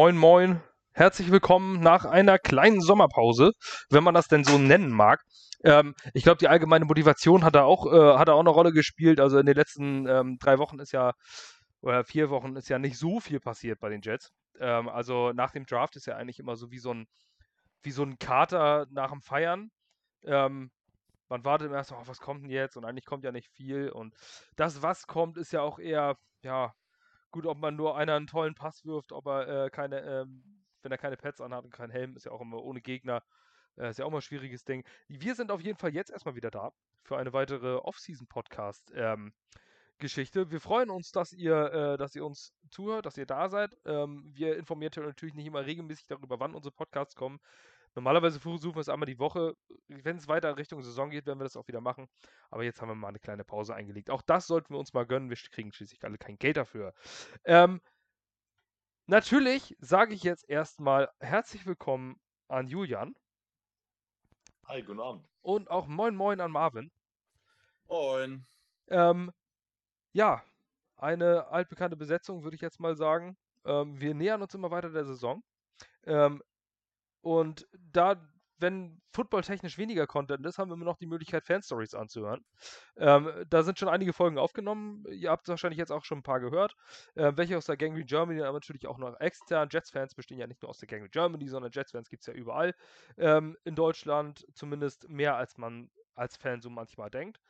Moin, moin. Herzlich willkommen nach einer kleinen Sommerpause, wenn man das denn so nennen mag. Ähm, ich glaube, die allgemeine Motivation hat da auch, äh, hat da auch eine Rolle gespielt. Also in den letzten ähm, drei Wochen ist ja, oder vier Wochen ist ja nicht so viel passiert bei den Jets. Ähm, also nach dem Draft ist ja eigentlich immer so wie so ein, wie so ein Kater nach dem Feiern. Ähm, man wartet immer erst, oh, was kommt denn jetzt? Und eigentlich kommt ja nicht viel. Und das, was kommt, ist ja auch eher, ja, gut, ob man nur einer einen tollen Pass wirft, ob er äh, keine, ähm, wenn er keine Pads anhat und keinen Helm, ist ja auch immer ohne Gegner. Äh, ist ja auch mal ein schwieriges Ding. Wir sind auf jeden Fall jetzt erstmal wieder da für eine weitere Off-Season-Podcast. Ähm, Geschichte. Wir freuen uns, dass ihr, äh, dass ihr uns zuhört, dass ihr da seid. Ähm, wir informieren natürlich nicht immer regelmäßig darüber, wann unsere Podcasts kommen. Normalerweise versuchen wir es einmal die Woche. Wenn es weiter Richtung Saison geht, werden wir das auch wieder machen. Aber jetzt haben wir mal eine kleine Pause eingelegt. Auch das sollten wir uns mal gönnen. Wir kriegen schließlich alle kein Geld dafür. Ähm, natürlich sage ich jetzt erstmal herzlich willkommen an Julian. Hi, guten Abend. Und auch moin moin an Marvin. Moin. Ähm, ja, eine altbekannte Besetzung, würde ich jetzt mal sagen. Ähm, wir nähern uns immer weiter der Saison. Ähm, und da, wenn footballtechnisch weniger Content ist, haben wir immer noch die Möglichkeit, Fanstories anzuhören. Ähm, da sind schon einige Folgen aufgenommen. Ihr habt wahrscheinlich jetzt auch schon ein paar gehört. Äh, welche aus der Gangrene Germany, aber natürlich auch noch extern. Jets-Fans bestehen ja nicht nur aus der Gangrene Germany, sondern Jets-Fans gibt es ja überall ähm, in Deutschland. Zumindest mehr, als man als Fan so manchmal denkt.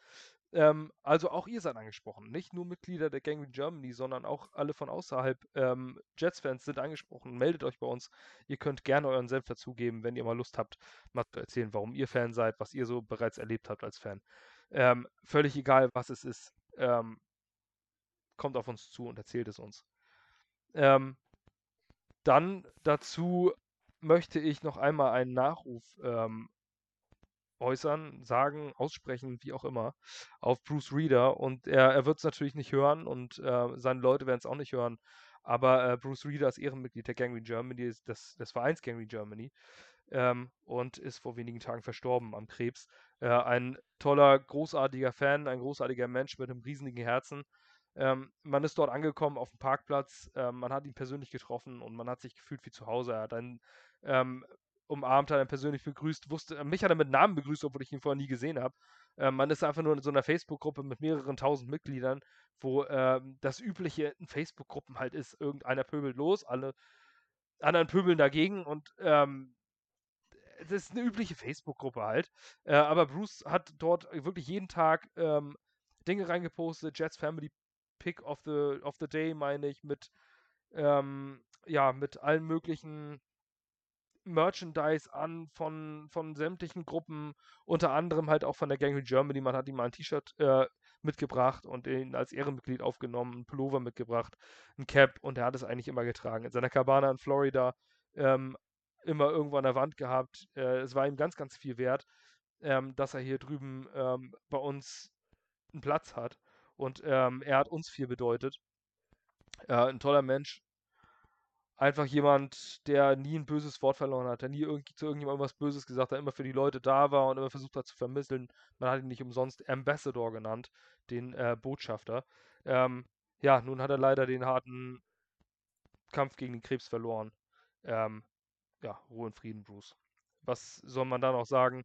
Ähm, also auch ihr seid angesprochen. Nicht nur Mitglieder der Gangrene Germany, sondern auch alle von außerhalb. Ähm, Jets-Fans sind angesprochen. Meldet euch bei uns. Ihr könnt gerne euren Senf dazugeben, wenn ihr mal Lust habt, mal zu erzählen, warum ihr Fan seid, was ihr so bereits erlebt habt als Fan. Ähm, völlig egal, was es ist. Ähm, kommt auf uns zu und erzählt es uns. Ähm, dann dazu möchte ich noch einmal einen Nachruf ähm, äußern, sagen, aussprechen, wie auch immer, auf Bruce Reader. Und er, er wird es natürlich nicht hören und äh, seine Leute werden es auch nicht hören. Aber äh, Bruce Reader ist Ehrenmitglied der Gangrene Germany, des, des Vereins Gangrene Germany. Ähm, und ist vor wenigen Tagen verstorben am Krebs. Äh, ein toller, großartiger Fan, ein großartiger Mensch mit einem riesigen Herzen. Ähm, man ist dort angekommen auf dem Parkplatz, ähm, man hat ihn persönlich getroffen und man hat sich gefühlt wie zu Hause. Er hat einen ähm, umarmt, hat ihn persönlich begrüßt, wusste, mich hat er mit Namen begrüßt, obwohl ich ihn vorher nie gesehen habe. Ähm, man ist einfach nur in so einer Facebook-Gruppe mit mehreren tausend Mitgliedern, wo ähm, das übliche in Facebook-Gruppen halt ist, irgendeiner pöbelt los, alle anderen pöbeln dagegen und ähm, das ist eine übliche Facebook-Gruppe halt. Äh, aber Bruce hat dort wirklich jeden Tag ähm, Dinge reingepostet, Jets Family Pick of the, of the Day, meine ich, mit ähm, ja, mit allen möglichen Merchandise an von, von sämtlichen Gruppen, unter anderem halt auch von der Gangrene Germany. Man hat ihm mal ein T-Shirt äh, mitgebracht und ihn als Ehrenmitglied aufgenommen, ein Pullover mitgebracht, ein Cap und er hat es eigentlich immer getragen. In seiner Cabana in Florida ähm, immer irgendwo an der Wand gehabt. Äh, es war ihm ganz, ganz viel wert, ähm, dass er hier drüben ähm, bei uns einen Platz hat. Und ähm, er hat uns viel bedeutet. Äh, ein toller Mensch, einfach jemand, der nie ein böses Wort verloren hat, der nie irgendwie zu irgendjemandem was Böses gesagt hat, immer für die Leute da war und immer versucht hat zu vermitteln. Man hat ihn nicht umsonst Ambassador genannt, den äh, Botschafter. Ähm, ja, nun hat er leider den harten Kampf gegen den Krebs verloren. Ähm, ja, Ruhe und Frieden, Bruce. Was soll man da noch sagen?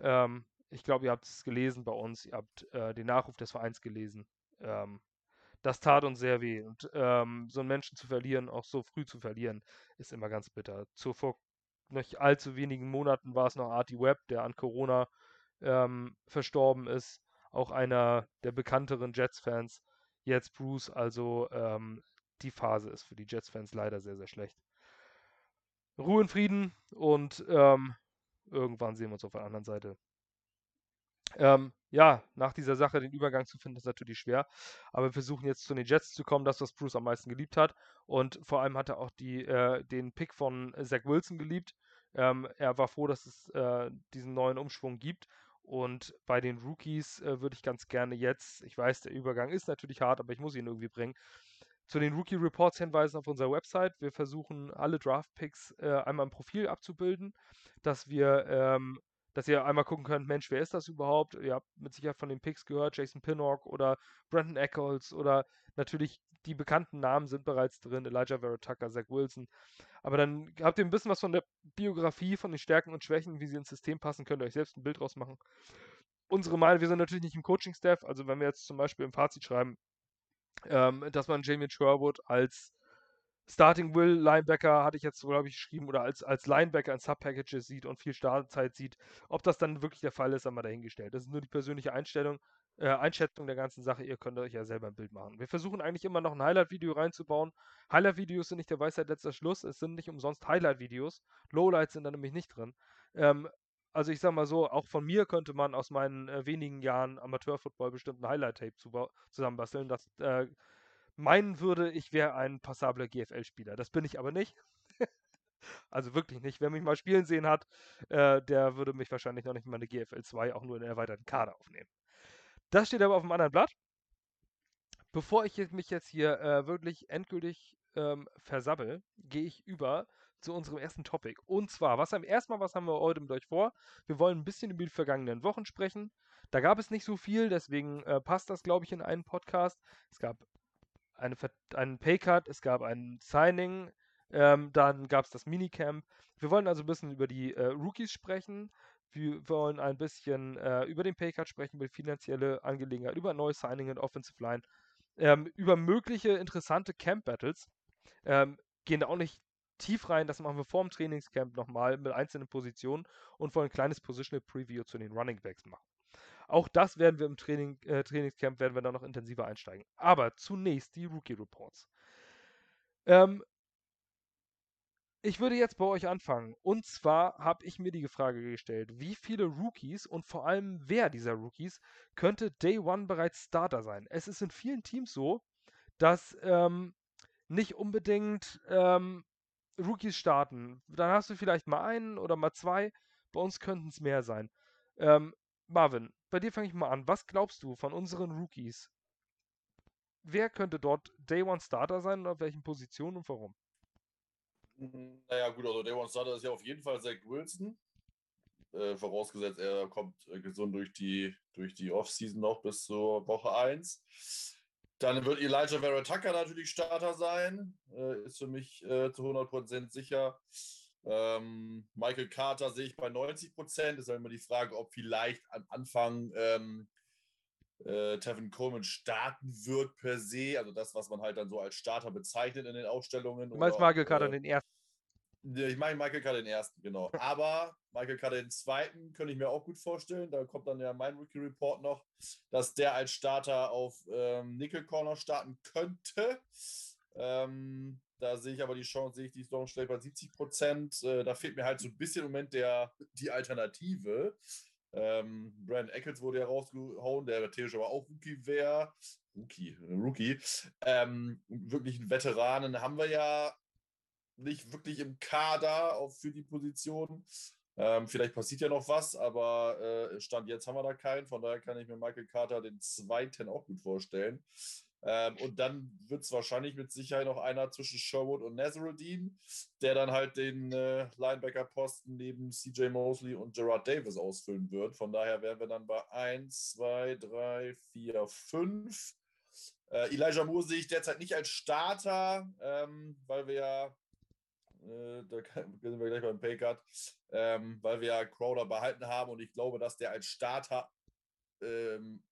Ähm, ich glaube, ihr habt es gelesen bei uns, ihr habt äh, den Nachruf des Vereins gelesen. Ähm, das tat uns sehr weh. Und ähm, so einen Menschen zu verlieren, auch so früh zu verlieren, ist immer ganz bitter. Zu vor nicht allzu wenigen Monaten war es noch Artie Webb, der an Corona ähm, verstorben ist. Auch einer der bekannteren Jets-Fans. Jetzt Bruce, also ähm, die Phase ist für die Jets-Fans leider sehr, sehr schlecht. Ruhe und Frieden und ähm, irgendwann sehen wir uns auf der anderen Seite. Ähm, ja, nach dieser Sache den Übergang zu finden, ist natürlich schwer. Aber wir versuchen jetzt zu den Jets zu kommen, das, was Bruce am meisten geliebt hat. Und vor allem hat er auch die, äh, den Pick von Zach Wilson geliebt. Ähm, er war froh, dass es äh, diesen neuen Umschwung gibt. Und bei den Rookies äh, würde ich ganz gerne jetzt, ich weiß, der Übergang ist natürlich hart, aber ich muss ihn irgendwie bringen, zu den Rookie Reports hinweisen auf unserer Website. Wir versuchen alle Draft Picks äh, einmal im Profil abzubilden, dass wir ähm, dass ihr einmal gucken könnt, Mensch, wer ist das überhaupt? Ihr habt mit Sicherheit von den Picks gehört, Jason Pinnock oder Brandon Eccles oder natürlich die bekannten Namen sind bereits drin, Elijah Vera Zach Wilson. Aber dann habt ihr ein bisschen was von der Biografie, von den Stärken und Schwächen, wie sie ins System passen, könnt ihr euch selbst ein Bild draus machen. Unsere Meinung, wir sind natürlich nicht im Coaching-Staff, also wenn wir jetzt zum Beispiel im Fazit schreiben, ähm, dass man Jamie Sherwood als Starting Will Linebacker, hatte ich jetzt, glaube ich, geschrieben, oder als, als Linebacker in Sub-Packages sieht und viel Startzeit sieht. Ob das dann wirklich der Fall ist, haben wir dahingestellt. Das ist nur die persönliche Einstellung, äh, Einschätzung der ganzen Sache. Ihr könnt euch ja selber ein Bild machen. Wir versuchen eigentlich immer noch ein Highlight-Video reinzubauen. Highlight-Videos sind nicht der Weisheit letzter Schluss. Es sind nicht umsonst Highlight-Videos. Lowlights sind da nämlich nicht drin. Ähm, also ich sag mal so, auch von mir könnte man aus meinen äh, wenigen Jahren Amateurfootball bestimmt ein Highlight-Tape zusammenbasteln. Das äh, meinen würde, ich wäre ein passabler GFL-Spieler. Das bin ich aber nicht. also wirklich nicht. Wer mich mal spielen sehen hat, äh, der würde mich wahrscheinlich noch nicht mal eine GFL 2 auch nur in der erweiterten Kader aufnehmen. Das steht aber auf einem anderen Blatt. Bevor ich mich jetzt hier äh, wirklich endgültig ähm, versabbel, gehe ich über zu unserem ersten Topic. Und zwar, was haben erstmal, was haben wir heute mit euch vor? Wir wollen ein bisschen über die vergangenen Wochen sprechen. Da gab es nicht so viel, deswegen äh, passt das, glaube ich, in einen Podcast. Es gab eine, einen Paycut, es gab ein Signing, ähm, dann gab es das Minicamp. Wir wollen also ein bisschen über die äh, Rookies sprechen. Wir wollen ein bisschen äh, über den Paycut sprechen, über finanzielle Angelegenheiten, über neue Signing und Offensive Line, ähm, über mögliche interessante Camp Battles. Ähm, gehen da auch nicht tief rein, das machen wir vor dem Trainingscamp nochmal mit einzelnen Positionen und wollen ein kleines Positional Preview zu den Running Backs machen. Auch das werden wir im Training, äh, Trainingscamp werden wir da noch intensiver einsteigen. Aber zunächst die Rookie Reports. Ähm, ich würde jetzt bei euch anfangen. Und zwar habe ich mir die Frage gestellt, wie viele Rookies und vor allem wer dieser Rookies könnte Day One bereits Starter sein? Es ist in vielen Teams so, dass ähm, nicht unbedingt ähm, Rookies starten. Dann hast du vielleicht mal einen oder mal zwei. Bei uns könnten es mehr sein. Ähm, Marvin, bei dir fange ich mal an. Was glaubst du von unseren Rookies? Wer könnte dort Day One Starter sein und auf welchen Positionen und warum? Naja, gut, also Day One Starter ist ja auf jeden Fall Zach Wilson. Äh, vorausgesetzt, er kommt äh, gesund durch die, durch die Offseason noch bis zur Woche 1. Dann wird Elijah Vera Tucker natürlich Starter sein. Äh, ist für mich äh, zu 100% sicher. Ähm, Michael Carter sehe ich bei 90 Prozent. Ist halt immer die Frage, ob vielleicht am Anfang ähm, äh, Tevin Coleman starten wird per se. Also das, was man halt dann so als Starter bezeichnet in den Ausstellungen. Du meinst oder, Michael Carter äh, den ersten? Ich meine Michael Carter den ersten, genau. Aber Michael Carter den zweiten könnte ich mir auch gut vorstellen. Da kommt dann ja mein Rookie Report noch, dass der als Starter auf ähm, Nickel Corner starten könnte. Ähm, da sehe ich aber die Chance, sehe ich die schnell bei 70 Prozent. Äh, da fehlt mir halt so ein bisschen im Moment der, die Alternative. Ähm, Brandon Eccles wurde ja rausgehauen, der theoretisch aber auch Rookie wäre. Rookie, Rookie. Ähm, wirklich einen Veteranen haben wir ja nicht wirklich im Kader auf, für die Position. Ähm, vielleicht passiert ja noch was, aber äh, Stand jetzt haben wir da keinen. Von daher kann ich mir Michael Carter den zweiten auch gut vorstellen. Ähm, und dann wird es wahrscheinlich mit Sicherheit noch einer zwischen Sherwood und Nazaruddin, der dann halt den äh, Linebacker-Posten neben CJ Mosley und Gerard Davis ausfüllen wird. Von daher wären wir dann bei 1, 2, 3, 4, 5. Elijah Moore sehe ich derzeit nicht als Starter, ähm, weil wir ja, äh, da sind wir gleich beim Paycard, ähm, weil wir ja Crowder behalten haben und ich glaube, dass der als Starter ähm,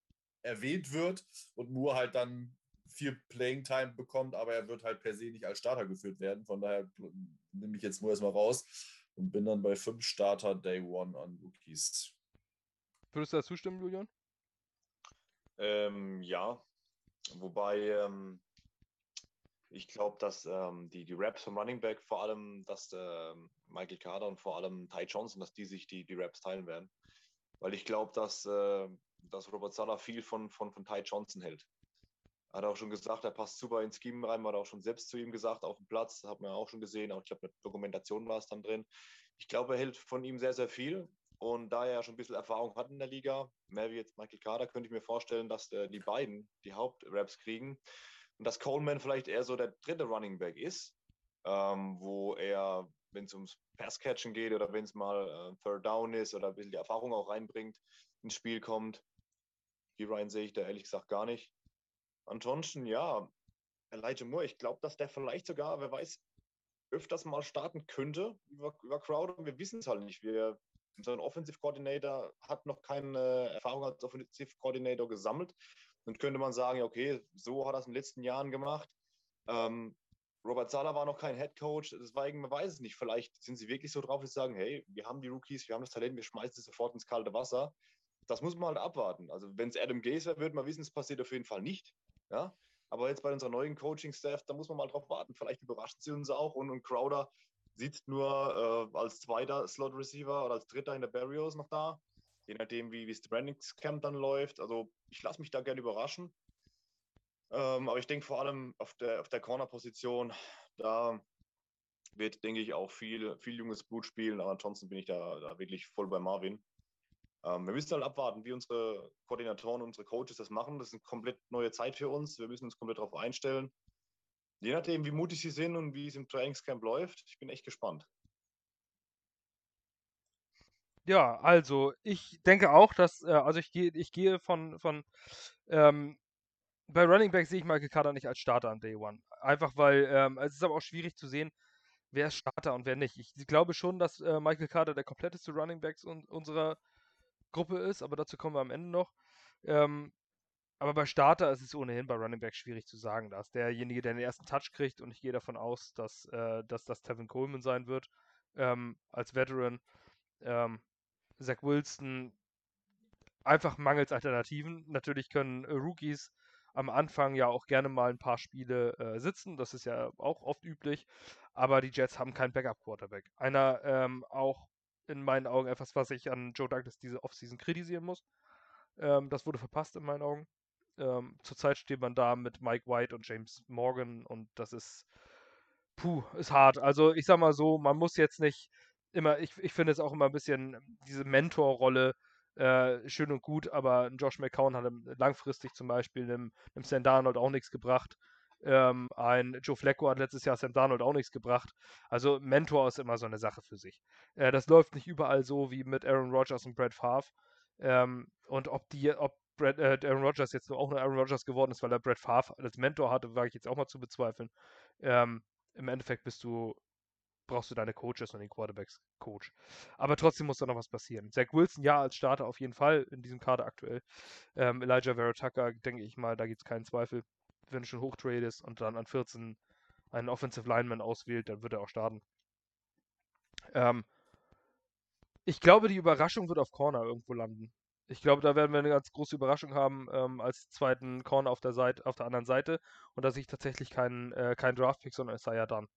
erwähnt wird und Moore halt dann viel Playing Time bekommt, aber er wird halt per se nicht als Starter geführt werden. Von daher nehme ich jetzt nur erstmal raus und bin dann bei fünf Starter Day One an Rookies. Würdest du da zustimmen, Julian? Ähm, ja, wobei ähm, ich glaube, dass ähm, die, die Raps vom Running Back vor allem, dass ähm, Michael Carter und vor allem Ty Johnson, dass die sich die, die Raps teilen werden. Weil ich glaube, dass, äh, dass Robert Sala viel von, von, von Ty Johnson hält. Hat auch schon gesagt, er passt super ins Scheme rein, hat auch schon selbst zu ihm gesagt, auf dem Platz, hat man auch schon gesehen, auch ich glaube, mit Dokumentation war es dann drin. Ich glaube, er hält von ihm sehr, sehr viel. Und da er ja schon ein bisschen Erfahrung hat in der Liga, mehr wie jetzt Michael Carter, könnte ich mir vorstellen, dass äh, die beiden die Hauptraps kriegen. Und dass Coleman vielleicht eher so der dritte Running Back ist, ähm, wo er wenn es ums Pass-Catchen geht oder wenn es mal äh, Third Down ist oder ein bisschen die Erfahrung auch reinbringt, ins Spiel kommt. Die Ryan sehe ich da ehrlich gesagt gar nicht. Ansonsten, ja, Elijah Moore, ich glaube, dass der vielleicht sogar, wer weiß, öfters mal starten könnte über, über Crowder. Wir wissen es halt nicht. Wir, unser Offensive Coordinator hat noch keine Erfahrung als Offensive Coordinator gesammelt. Dann könnte man sagen, okay, so hat er es in den letzten Jahren gemacht. Ähm, Robert Sala war noch kein Head Coach, deswegen, man weiß es nicht. Vielleicht sind sie wirklich so drauf, dass sie sagen, hey, wir haben die Rookies, wir haben das Talent, wir schmeißen sie sofort ins kalte Wasser. Das muss man halt abwarten. Also wenn es Adam Gaze wäre, würde man wissen, es passiert auf jeden Fall nicht. Ja? Aber jetzt bei unserer neuen Coaching-Staff, da muss man mal drauf warten. Vielleicht überraschen sie uns auch und, und Crowder sitzt nur äh, als zweiter Slot-Receiver oder als dritter in der Barrios noch da. Je nachdem, wie das Trainingscamp dann läuft. Also ich lasse mich da gerne überraschen. Ähm, aber ich denke vor allem auf der, auf der Corner-Position, da wird, denke ich, auch viel, viel junges Blut spielen. Aber ansonsten bin ich da, da wirklich voll bei Marvin. Ähm, wir müssen halt abwarten, wie unsere Koordinatoren, unsere Coaches das machen. Das ist eine komplett neue Zeit für uns. Wir müssen uns komplett darauf einstellen. Je nachdem, wie mutig sie sind und wie es im Trainingscamp läuft, ich bin echt gespannt. Ja, also ich denke auch, dass, äh, also ich gehe, ich gehe von, von ähm, bei Running Back sehe ich Michael Carter nicht als Starter an Day One. Einfach weil, ähm, es ist aber auch schwierig zu sehen, wer ist Starter und wer nicht. Ich glaube schon, dass äh, Michael Carter der kompletteste Running Backs un unserer Gruppe ist, aber dazu kommen wir am Ende noch. Ähm, aber bei Starter ist es ohnehin bei Running Back schwierig zu sagen. Da ist derjenige, der den ersten Touch kriegt und ich gehe davon aus, dass, äh, dass das Tevin Coleman sein wird ähm, als Veteran. Ähm, Zach Wilson einfach mangels Alternativen. Natürlich können äh, Rookies am Anfang ja auch gerne mal ein paar Spiele äh, sitzen. Das ist ja auch oft üblich. Aber die Jets haben keinen Backup-Quarterback. Einer ähm, auch in meinen Augen etwas, was ich an Joe Douglas diese Offseason kritisieren muss. Ähm, das wurde verpasst in meinen Augen. Ähm, zurzeit steht man da mit Mike White und James Morgan und das ist, puh, ist hart. Also ich sag mal so, man muss jetzt nicht immer, ich, ich finde es auch immer ein bisschen diese Mentorrolle äh, schön und gut, aber Josh McCown hat langfristig zum Beispiel einem, einem Sam Darnold auch nichts gebracht. Ähm, ein Joe Flacco hat letztes Jahr Sam Darnold auch nichts gebracht. Also Mentor ist immer so eine Sache für sich. Äh, das läuft nicht überall so wie mit Aaron Rodgers und Brad Favre. Ähm, und ob die, ob Brad, äh, Aaron Rodgers jetzt nur auch nur Aaron Rodgers geworden ist, weil er Brad Favre als Mentor hatte, wage ich jetzt auch mal zu bezweifeln. Ähm, Im Endeffekt bist du brauchst du deine Coaches und den Quarterbacks-Coach. Aber trotzdem muss da noch was passieren. Zach Wilson, ja, als Starter auf jeden Fall in diesem Kader aktuell. Ähm, Elijah Vera Tucker, denke ich mal, da gibt es keinen Zweifel wenn du schon hochtradest und dann an 14 einen Offensive Lineman auswählt, dann wird er auch starten. Ähm, ich glaube, die Überraschung wird auf Corner irgendwo landen. Ich glaube, da werden wir eine ganz große Überraschung haben ähm, als zweiten Corner auf der Seite, auf der anderen Seite und dass ich tatsächlich keinen kein, kein Draftpick, sondern es sei ja dann.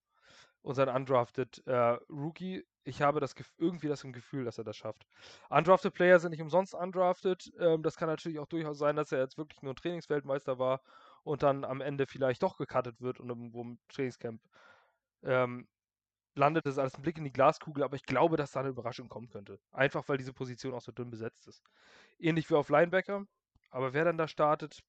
Unser undrafted äh, Rookie, ich habe das irgendwie das Gefühl, dass er das schafft. Undrafted Player sind nicht umsonst undrafted. Ähm, das kann natürlich auch durchaus sein, dass er jetzt wirklich nur Trainingsweltmeister war und dann am Ende vielleicht doch gecuttet wird und irgendwo im Trainingscamp ähm, landet es als ein Blick in die Glaskugel, aber ich glaube, dass da eine Überraschung kommen könnte. Einfach weil diese Position auch so dünn besetzt ist. Ähnlich wie auf Linebacker, aber wer dann da startet,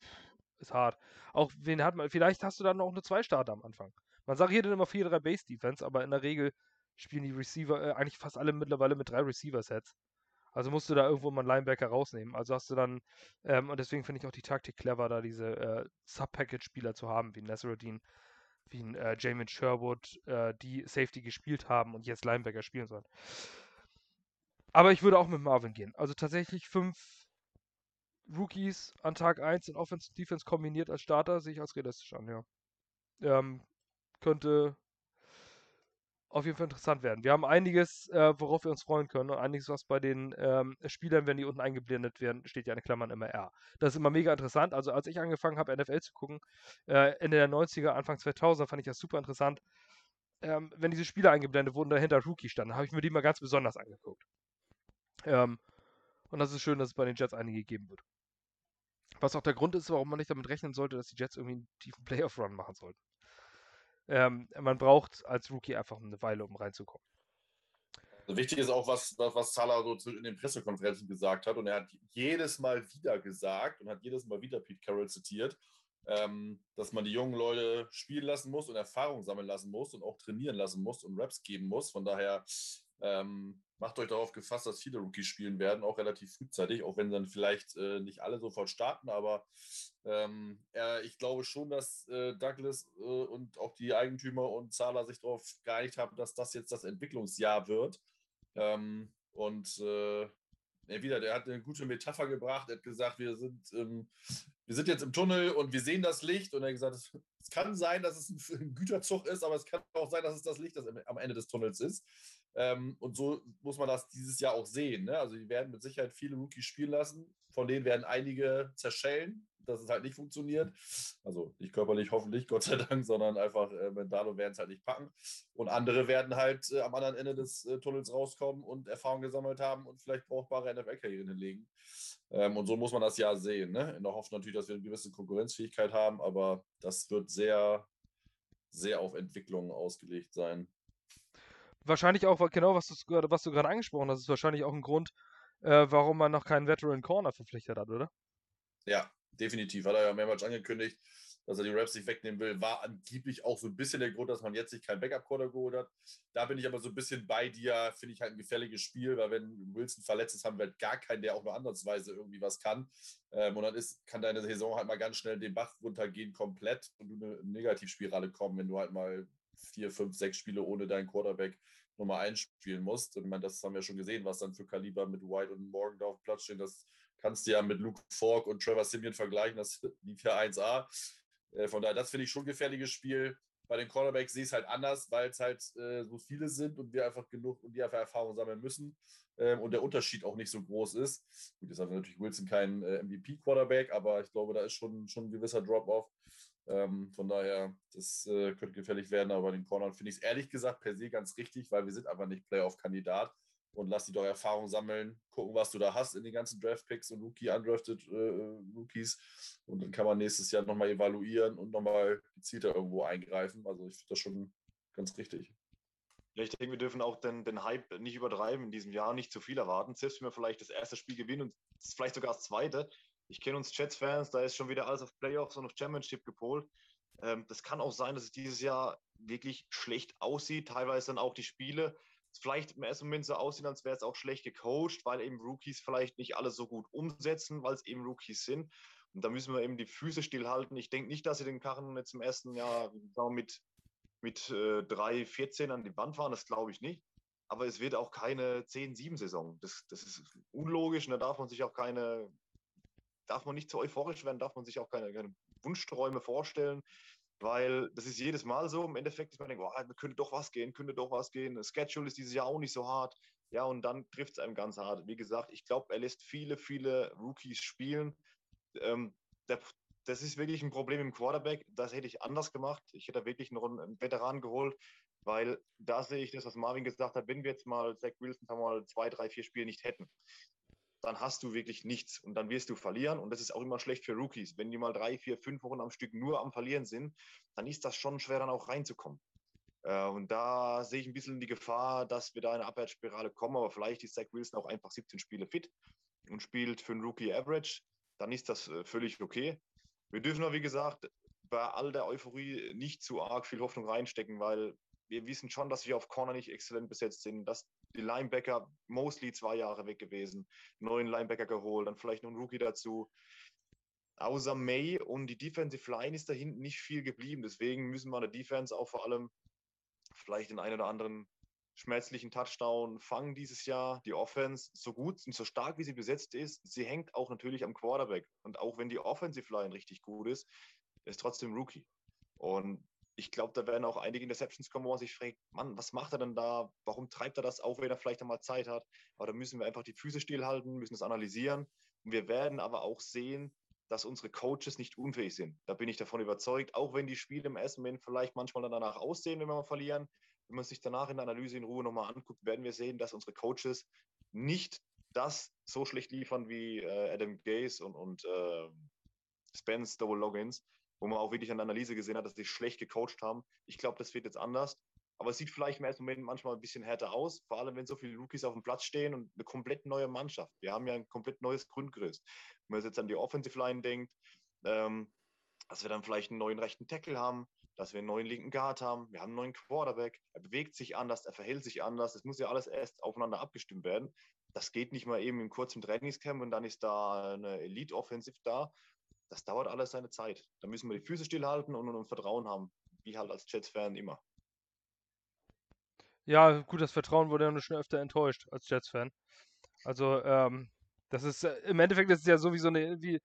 ist hart. Auch wen hat man, vielleicht hast du dann auch nur zwei Starter am Anfang. Man sagt hier dann immer 4-3 Base Defense, aber in der Regel spielen die Receiver äh, eigentlich fast alle mittlerweile mit drei Receiver-Sets. Also musst du da irgendwo mal einen Linebacker rausnehmen. Also hast du dann, ähm, und deswegen finde ich auch die Taktik clever, da diese äh, Sub-Package-Spieler zu haben, wie Nasruddin, wie ein äh, Jamin Sherwood, äh, die Safety gespielt haben und jetzt Linebacker spielen sollen. Aber ich würde auch mit Marvin gehen. Also tatsächlich fünf Rookies an Tag 1 in Offense und Defense kombiniert als Starter sehe ich als realistisch an, ja. Ähm, könnte auf jeden Fall interessant werden. Wir haben einiges, äh, worauf wir uns freuen können und einiges, was bei den ähm, Spielern, wenn die unten eingeblendet werden, steht ja in Klammern immer R. Das ist immer mega interessant. Also als ich angefangen habe, NFL zu gucken, äh, Ende der 90er, Anfang 2000er, fand ich das super interessant. Ähm, wenn diese Spieler eingeblendet wurden, dahinter Rookie standen, habe ich mir die mal ganz besonders angeguckt. Ähm, und das ist schön, dass es bei den Jets einige geben wird. Was auch der Grund ist, warum man nicht damit rechnen sollte, dass die Jets irgendwie einen tiefen Playoff-Run machen sollten. Ähm, man braucht als Rookie einfach eine Weile, um reinzukommen. Also wichtig ist auch, was, was, was Salah so in den Pressekonferenzen gesagt hat. Und er hat jedes Mal wieder gesagt und hat jedes Mal wieder Pete Carroll zitiert. ähm, dass man die jungen Leute spielen lassen muss und Erfahrung sammeln lassen muss und auch trainieren lassen muss und Raps geben muss. Von daher ähm, macht euch darauf gefasst, dass viele Rookies spielen werden, auch relativ frühzeitig, auch wenn dann vielleicht äh, nicht alle sofort starten, aber ähm, äh, ich glaube schon, dass äh, Douglas äh, und auch die Eigentümer und Zahler sich darauf geeinigt haben, dass das jetzt das Entwicklungsjahr wird. Ähm, und äh, wieder, der hat eine gute Metapher gebracht. Er hat gesagt, wir sind, ähm, wir sind jetzt im Tunnel und wir sehen das Licht. Und er hat gesagt, es, kann sein, dass es ein, ein, Güterzug ist, aber es kann auch sein, dass es das Licht, das am Ende des Tunnels ist. Ähm, und so muss man das dieses Jahr auch sehen. Ne? Also, die werden mit Sicherheit viele Rookies spielen lassen. Von denen werden einige zerschellen, dass es halt nicht funktioniert. Also nicht körperlich, hoffentlich, Gott sei Dank, sondern einfach äh, mental werden es halt nicht packen. Und andere werden halt äh, am anderen Ende des äh, Tunnels rauskommen und Erfahrung gesammelt haben und vielleicht brauchbare NFL-Karrieren hinlegen. Ähm, und so muss man das Jahr sehen. Ne? In der Hoffnung natürlich, dass wir eine gewisse Konkurrenzfähigkeit haben, aber das wird sehr, sehr auf Entwicklung ausgelegt sein. Wahrscheinlich auch, genau, was, was du gerade angesprochen hast, ist wahrscheinlich auch ein Grund, äh, warum man noch keinen Veteran Corner verpflichtet hat, oder? Ja, definitiv. Hat er ja mehrmals angekündigt, dass er die Raps nicht wegnehmen will. War angeblich auch so ein bisschen der Grund, dass man jetzt sich keinen Backup-Quarter geholt hat. Da bin ich aber so ein bisschen bei dir. Finde ich halt ein gefälliges Spiel, weil wenn Wilson verletzt ist, haben wir halt gar keinen, der auch nur ansatzweise irgendwie was kann. Ähm, und dann ist, kann deine Saison halt mal ganz schnell den Bach runtergehen komplett und du eine Negativspirale kommen, wenn du halt mal vier, fünf, sechs Spiele ohne deinen Quarterback Nummer einspielen musst. Und meine, das haben wir schon gesehen, was dann für Kaliber mit White und Morgan da auf Platz stehen. Das kannst du ja mit Luke Falk und Trevor Simeon vergleichen. Das lief ja 1A. Äh, von daher, das finde ich schon ein gefährliches Spiel. Bei den Cornerbacks sehe ich es halt anders, weil es halt äh, so viele sind und wir einfach genug und die einfach Erfahrung sammeln müssen ähm, und der Unterschied auch nicht so groß ist. Gut, jetzt hat natürlich Wilson kein äh, MVP-Quarterback, aber ich glaube, da ist schon, schon ein gewisser Drop-Off. Ähm, von daher, das äh, könnte gefährlich werden, aber den Cornern finde ich es ehrlich gesagt per se ganz richtig, weil wir sind einfach nicht Playoff-Kandidat und lass die doch Erfahrung sammeln, gucken, was du da hast in den ganzen Draft-Picks und Rookie, Undrafted äh, Rookies und dann kann man nächstes Jahr nochmal evaluieren und nochmal gezielter irgendwo eingreifen. Also ich finde das schon ganz richtig. Ja, ich denke, wir dürfen auch den, den Hype nicht übertreiben in diesem Jahr, nicht zu viel erwarten. Selbst wenn wir vielleicht das erste Spiel gewinnen und vielleicht sogar das zweite, ich kenne uns Jets-Fans, da ist schon wieder alles auf Playoffs und auf Championship gepolt. Ähm, das kann auch sein, dass es dieses Jahr wirklich schlecht aussieht, teilweise dann auch die Spiele vielleicht im ersten Moment so aussehen, als wäre es auch schlecht gecoacht, weil eben Rookies vielleicht nicht alles so gut umsetzen, weil es eben Rookies sind. Und da müssen wir eben die Füße stillhalten. Ich denke nicht, dass sie den Karren jetzt im ersten Jahr mit, mit äh, 3, 14 an die Wand fahren, das glaube ich nicht. Aber es wird auch keine 10-7-Saison. Das, das ist unlogisch und da darf man sich auch keine, darf man nicht zu euphorisch werden, darf man sich auch keine, keine Wunschträume vorstellen, weil das ist jedes Mal so. Im Endeffekt ist man denkt, oh, könnte doch was gehen, könnte doch was gehen. Das Schedule ist dieses Jahr auch nicht so hart. Ja, und dann trifft es einem ganz hart. Wie gesagt, ich glaube, er lässt viele, viele Rookies spielen. Ähm, der, das ist wirklich ein Problem im Quarterback. Das hätte ich anders gemacht. Ich hätte wirklich noch einen Veteran geholt, weil da sehe ich das, was Marvin gesagt hat. Wenn wir jetzt mal Zach Wilson mal zwei, drei, vier Spiele nicht hätten, dann hast du wirklich nichts und dann wirst du verlieren. Und das ist auch immer schlecht für Rookies. Wenn die mal drei, vier, fünf Wochen am Stück nur am Verlieren sind, dann ist das schon schwer, dann auch reinzukommen. Äh, und da sehe ich ein bisschen die Gefahr, dass wir da in eine Abwärtsspirale kommen. Aber vielleicht ist Zach Wilson auch einfach 17 Spiele fit und spielt für einen Rookie Average. Dann ist das äh, völlig okay. Wir dürfen aber, wie gesagt, bei all der Euphorie nicht zu arg viel Hoffnung reinstecken, weil wir wissen schon, dass wir auf Corner nicht exzellent besetzt sind, dass die Linebacker mostly zwei Jahre weg gewesen, neuen Linebacker geholt, dann vielleicht noch ein Rookie dazu. Außer May und die Defensive Line ist da hinten nicht viel geblieben. Deswegen müssen wir in der Defense auch vor allem vielleicht den einen oder anderen schmerzlichen Touchdown fangen dieses Jahr. Die Offense, so gut und so stark wie sie besetzt ist, sie hängt auch natürlich am Quarterback. Und auch wenn die Offensive Line richtig gut ist, ist trotzdem Rookie. Und ich glaube, da werden auch einige Interceptions kommen, wo man sich fragt, Mann, was macht er denn da? Warum treibt er das auch, wenn er vielleicht einmal Zeit hat? Aber da müssen wir einfach die Füße stillhalten, müssen es analysieren. Und wir werden aber auch sehen, dass unsere Coaches nicht unfähig sind. Da bin ich davon überzeugt, auch wenn die Spiele im Moment vielleicht manchmal danach aussehen, wenn wir mal verlieren. Wenn man sich danach in der Analyse in Ruhe nochmal anguckt, werden wir sehen, dass unsere Coaches nicht das so schlecht liefern wie äh, Adam Gaze und, und äh, Spence Double Logins, wo man auch wirklich an der Analyse gesehen hat, dass sie schlecht gecoacht haben. Ich glaube, das wird jetzt anders. Aber es sieht vielleicht im ersten Moment manchmal ein bisschen härter aus, vor allem wenn so viele Rookies auf dem Platz stehen und eine komplett neue Mannschaft. Wir haben ja ein komplett neues Grundgerüst. Wenn man jetzt an die Offensive Line denkt, ähm, dass wir dann vielleicht einen neuen rechten Tackle haben, dass wir einen neuen linken Guard haben, wir haben einen neuen Quarterback, er bewegt sich anders, er verhält sich anders, das muss ja alles erst aufeinander abgestimmt werden. Das geht nicht mal eben im kurzen Trainingscamp und dann ist da eine Elite-Offensive da. Das dauert alles seine Zeit. Da müssen wir die Füße stillhalten und, und, und Vertrauen haben, wie halt als Jets-Fan immer. Ja, gut, das Vertrauen wurde ja schon öfter enttäuscht als Jets-Fan. Also, ähm, das ist äh, im Endeffekt ist es ja so wie eine, wie,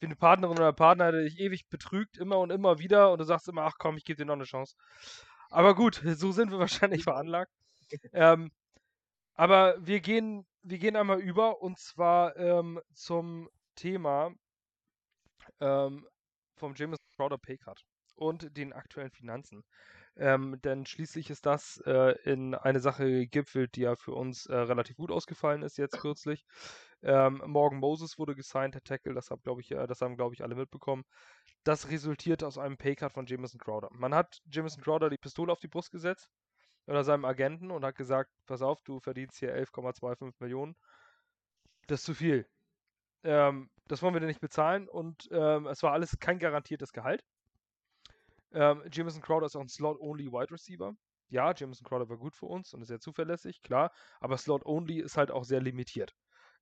wie eine Partnerin oder Partner, der dich ewig betrügt, immer und immer wieder, und du sagst immer, ach komm, ich gebe dir noch eine Chance. Aber gut, so sind wir wahrscheinlich veranlagt. Ähm, aber wir gehen, wir gehen einmal über und zwar ähm, zum Thema ähm, vom James Crowder Paycard und den aktuellen Finanzen. Ähm, denn schließlich ist das äh, in eine Sache gegipfelt, die ja für uns äh, relativ gut ausgefallen ist jetzt kürzlich. Ähm, Morgan Moses wurde gesigned, der Tackle, das, hab, ich, äh, das haben, glaube ich, alle mitbekommen. Das resultiert aus einem Paycard von Jameson Crowder. Man hat Jameson Crowder die Pistole auf die Brust gesetzt oder seinem Agenten und hat gesagt, pass auf, du verdienst hier 11,25 Millionen. Das ist zu viel. Ähm, das wollen wir dir nicht bezahlen und ähm, es war alles kein garantiertes Gehalt. Ähm, Jameson Crowder ist auch ein Slot-Only Wide Receiver. Ja, Jameson Crowder war gut für uns und ist sehr zuverlässig, klar, aber Slot-Only ist halt auch sehr limitiert.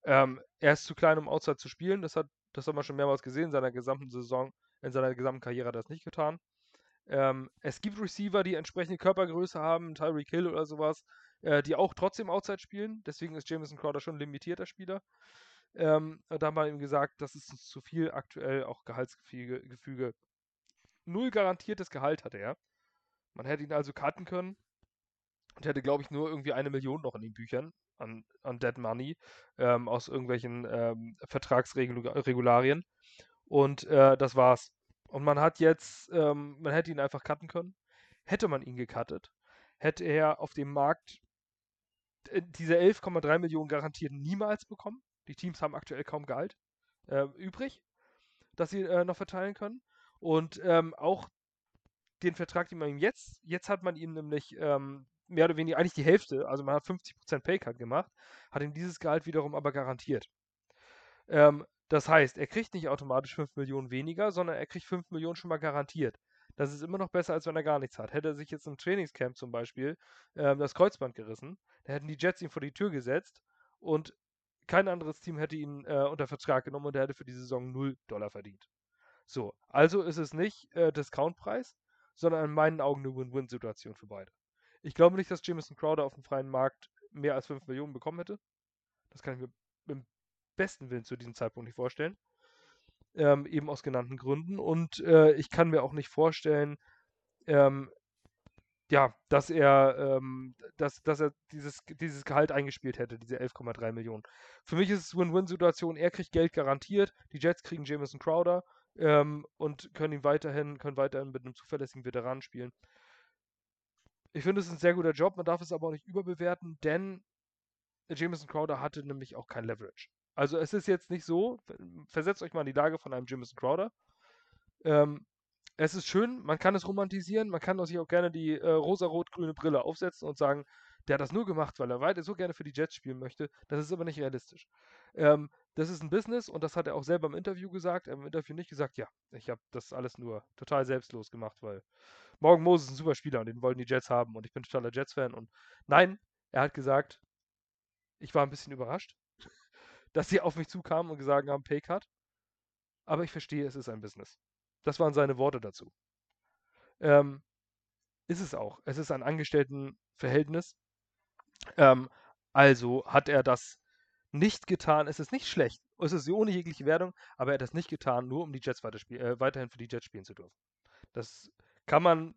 Ähm, er ist zu klein, um Outside zu spielen. Das hat, das haben wir schon mehrmals gesehen in seiner gesamten Saison, in seiner gesamten Karriere hat er das nicht getan. Ähm, es gibt Receiver, die entsprechende Körpergröße haben, Tyreek Hill oder sowas, äh, die auch trotzdem Outside spielen. Deswegen ist Jameson Crowder schon ein limitierter Spieler. Ähm, da haben wir ihm gesagt, das ist zu viel aktuell, auch Gehaltsgefüge. Gefüge. Null garantiertes Gehalt hatte er. Man hätte ihn also cutten können und hätte, glaube ich, nur irgendwie eine Million noch in den Büchern an, an Dead Money ähm, aus irgendwelchen ähm, Vertragsregularien. Und äh, das war's. Und man hat jetzt, ähm, man hätte ihn einfach cutten können. Hätte man ihn gecuttet, hätte er auf dem Markt äh, diese 11,3 Millionen garantiert niemals bekommen. Die Teams haben aktuell kaum Gehalt äh, übrig, dass sie äh, noch verteilen können. Und ähm, auch den Vertrag, den man ihm jetzt, jetzt hat man ihm nämlich ähm, mehr oder weniger eigentlich die Hälfte, also man hat 50% Paycard gemacht, hat ihm dieses Gehalt wiederum aber garantiert. Ähm, das heißt, er kriegt nicht automatisch 5 Millionen weniger, sondern er kriegt 5 Millionen schon mal garantiert. Das ist immer noch besser, als wenn er gar nichts hat. Hätte er sich jetzt im Trainingscamp zum Beispiel ähm, das Kreuzband gerissen, dann hätten die Jets ihn vor die Tür gesetzt und kein anderes Team hätte ihn äh, unter Vertrag genommen und er hätte für die Saison 0 Dollar verdient. So, also ist es nicht äh, Discountpreis, sondern in meinen Augen eine Win-Win-Situation für beide. Ich glaube nicht, dass Jameson Crowder auf dem freien Markt mehr als 5 Millionen bekommen hätte. Das kann ich mir im besten Willen zu diesem Zeitpunkt nicht vorstellen. Ähm, eben aus genannten Gründen. Und äh, ich kann mir auch nicht vorstellen, ähm, ja, dass er, ähm, dass, dass er dieses, dieses Gehalt eingespielt hätte, diese 11,3 Millionen. Für mich ist es Win-Win-Situation. Er kriegt Geld garantiert, die Jets kriegen Jameson Crowder ähm, und können ihn weiterhin, können weiterhin mit einem zuverlässigen Veteranen spielen. Ich finde, es ist ein sehr guter Job, man darf es aber auch nicht überbewerten, denn Jameson Crowder hatte nämlich auch kein Leverage. Also es ist jetzt nicht so, versetzt euch mal in die Lage von einem Jameson Crowder. Ähm, es ist schön, man kann es romantisieren, man kann sich auch gerne die äh, rosa-rot-grüne Brille aufsetzen und sagen, der hat das nur gemacht, weil er weiter so gerne für die Jets spielen möchte. Das ist aber nicht realistisch. Ähm, das ist ein Business und das hat er auch selber im Interview gesagt. Er hat im Interview nicht gesagt, ja, ich habe das alles nur total selbstlos gemacht, weil Morgan Moses ist ein super Spieler und den wollen die Jets haben und ich bin totaler Jets-Fan. Und nein, er hat gesagt, ich war ein bisschen überrascht, dass sie auf mich zukamen und gesagt haben, Paycard. Aber ich verstehe, es ist ein Business. Das waren seine Worte dazu. Ähm, ist es auch. Es ist ein Angestelltenverhältnis. Ähm, also hat er das nicht getan. Es ist nicht schlecht. Es ist ohne jegliche Wertung, aber er hat das nicht getan, nur um die Jets äh, weiterhin für die Jets spielen zu dürfen. Das kann man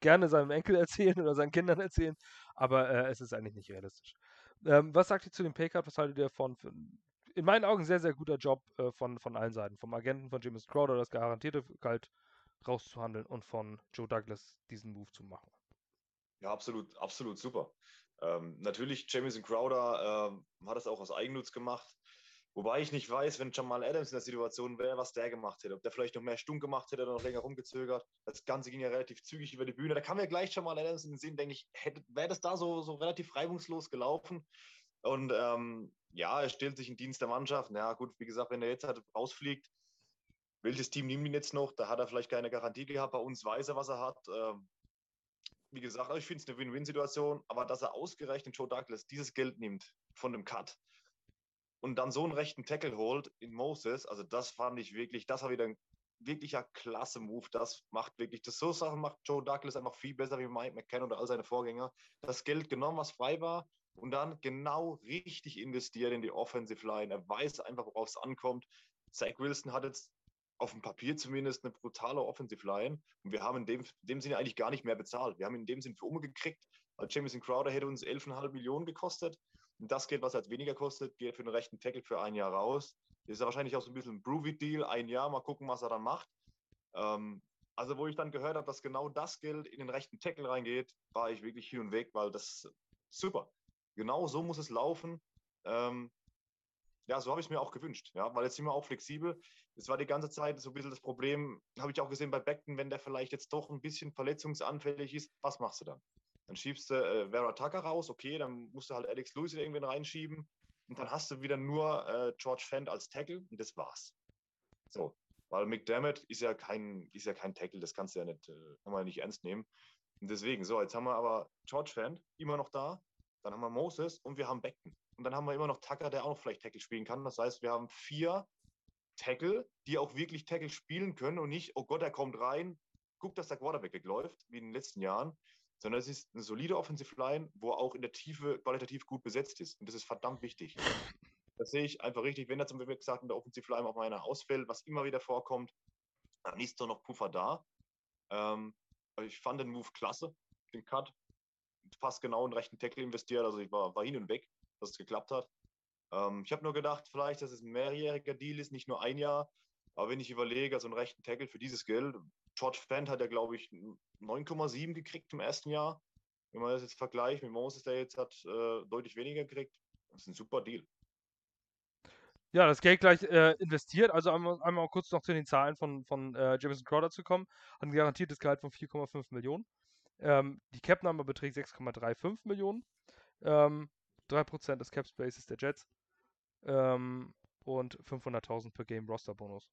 gerne seinem Enkel erzählen oder seinen Kindern erzählen, aber äh, es ist eigentlich nicht realistisch. Ähm, was sagt ihr zu dem Paycard? Was haltet ihr davon? In meinen Augen sehr, sehr guter Job äh, von, von allen Seiten. Vom Agenten von James Crowder, das garantierte Gehalt rauszuhandeln und von Joe Douglas diesen Move zu machen. Ja, absolut, absolut super. Ähm, natürlich, Jamison Crowder ähm, hat es auch aus Eigennutz gemacht. Wobei ich nicht weiß, wenn Jamal Adams in der Situation wäre, was der gemacht hätte. Ob der vielleicht noch mehr stumm gemacht hätte oder noch länger rumgezögert. Das Ganze ging ja relativ zügig über die Bühne. Da kam ja gleich Jamal Adams in den Sinn, denke ich, wäre das da so, so relativ reibungslos gelaufen. Und ähm, ja, er stellt sich in Dienst der Mannschaft. Ja, gut, wie gesagt, wenn er jetzt halt rausfliegt, welches Team nimmt ihn jetzt noch? Da hat er vielleicht keine Garantie gehabt. Bei uns weiß er, was er hat. Ähm, wie gesagt, ich finde es eine Win-Win-Situation, aber dass er ausgerechnet Joe Douglas dieses Geld nimmt von dem Cut und dann so einen rechten Tackle holt in Moses, also das fand ich wirklich, das war wieder ein wirklicher klasse Move. Das macht wirklich, das so Sachen macht Joe Douglas einfach viel besser wie Mike McKenna oder all seine Vorgänger. Das Geld genommen, was frei war und dann genau richtig investiert in die Offensive Line. Er weiß einfach, worauf es ankommt. Zach Wilson hat jetzt auf dem Papier zumindest eine brutale Offensive Line. Und wir haben in dem, dem Sinne eigentlich gar nicht mehr bezahlt. Wir haben in dem Sinne für umgekriegt. Weil Jamison Crowder hätte uns 11,5 Millionen gekostet. Und das Geld, was er jetzt weniger kostet, geht für den rechten Tackle für ein Jahr raus. Das ist ja wahrscheinlich auch so ein bisschen ein Groovy-Deal, ein Jahr, mal gucken, was er dann macht. Ähm, also, wo ich dann gehört habe, dass genau das Geld in den rechten Tackle reingeht, war ich wirklich hin und weg, weil das super. Genau so muss es laufen. Ähm, ja, so habe ich es mir auch gewünscht, ja, weil jetzt sind wir auch flexibel. Es war die ganze Zeit so ein bisschen das Problem, habe ich auch gesehen bei Beckton, wenn der vielleicht jetzt doch ein bisschen verletzungsanfällig ist, was machst du dann? Dann schiebst du äh, Vera Tucker raus, okay, dann musst du halt Alex Lewis irgendwen reinschieben und dann hast du wieder nur äh, George Fent als Tackle und das war's. So, weil McDermott ist ja kein, ist ja kein Tackle, das kannst du ja nicht, äh, kann man nicht ernst nehmen. Und deswegen, so, jetzt haben wir aber George Fent immer noch da, dann haben wir Moses und wir haben Beckton. Und dann haben wir immer noch Tucker, der auch noch vielleicht Tackle spielen kann. Das heißt, wir haben vier Tackle, die auch wirklich Tackle spielen können und nicht, oh Gott, er kommt rein, guckt, dass der Quarterback wegläuft, wie in den letzten Jahren, sondern es ist eine solide Offensive Line, wo auch in der Tiefe qualitativ gut besetzt ist. Und das ist verdammt wichtig. Das sehe ich einfach richtig. Wenn da zum Beispiel gesagt in der Offensive Line auch mal einer ausfällt, was immer wieder vorkommt, dann ist doch noch Puffer da. Ähm, ich fand den Move klasse, den Cut. Fast genau in rechten Tackle investiert. Also ich war, war hin und weg dass es geklappt hat. Ähm, ich habe nur gedacht, vielleicht, dass es ein mehrjähriger Deal ist, nicht nur ein Jahr. Aber wenn ich überlege, so einen rechten Tackle für dieses Geld, George Fent hat ja, glaube ich, 9,7 gekriegt im ersten Jahr. Wenn man das jetzt vergleicht mit Moses, der jetzt hat äh, deutlich weniger gekriegt, das ist ein super Deal. Ja, das Geld gleich äh, investiert. Also einmal, einmal kurz noch zu den Zahlen von, von äh, Jameson Crowder zu kommen. Hat ein garantiertes Gehalt von 4,5 Millionen. Ähm, die Cap-Nummer beträgt 6,35 Millionen. Ähm, 3% des Cap Spaces der Jets ähm, und 500.000 per Game Roster Bonus.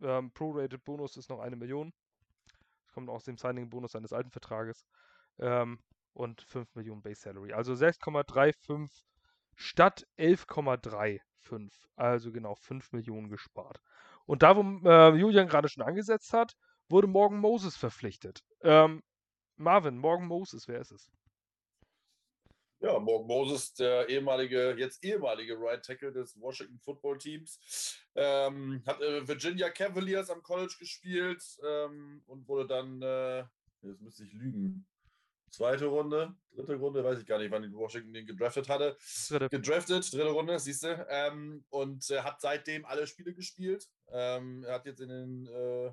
Ähm, Pro-Rated Bonus ist noch eine Million. Das kommt aus dem Signing-Bonus seines alten Vertrages. Ähm, und 5 Millionen Base Salary. Also 6,35 statt 11,35. Also genau 5 Millionen gespart. Und da, wo äh, Julian gerade schon angesetzt hat, wurde Morgan Moses verpflichtet. Ähm, Marvin, Morgan Moses, wer ist es? Ja, Morgan Moses, der ehemalige, jetzt ehemalige Right Tackle des Washington Football Teams, ähm, hat äh, Virginia Cavaliers am College gespielt ähm, und wurde dann, äh, jetzt müsste ich lügen, zweite Runde, dritte Runde, weiß ich gar nicht, wann die Washington den gedraftet hatte. Dritte. Gedraftet, dritte Runde, siehst du. Ähm, und äh, hat seitdem alle Spiele gespielt. Ähm, er hat jetzt in den äh,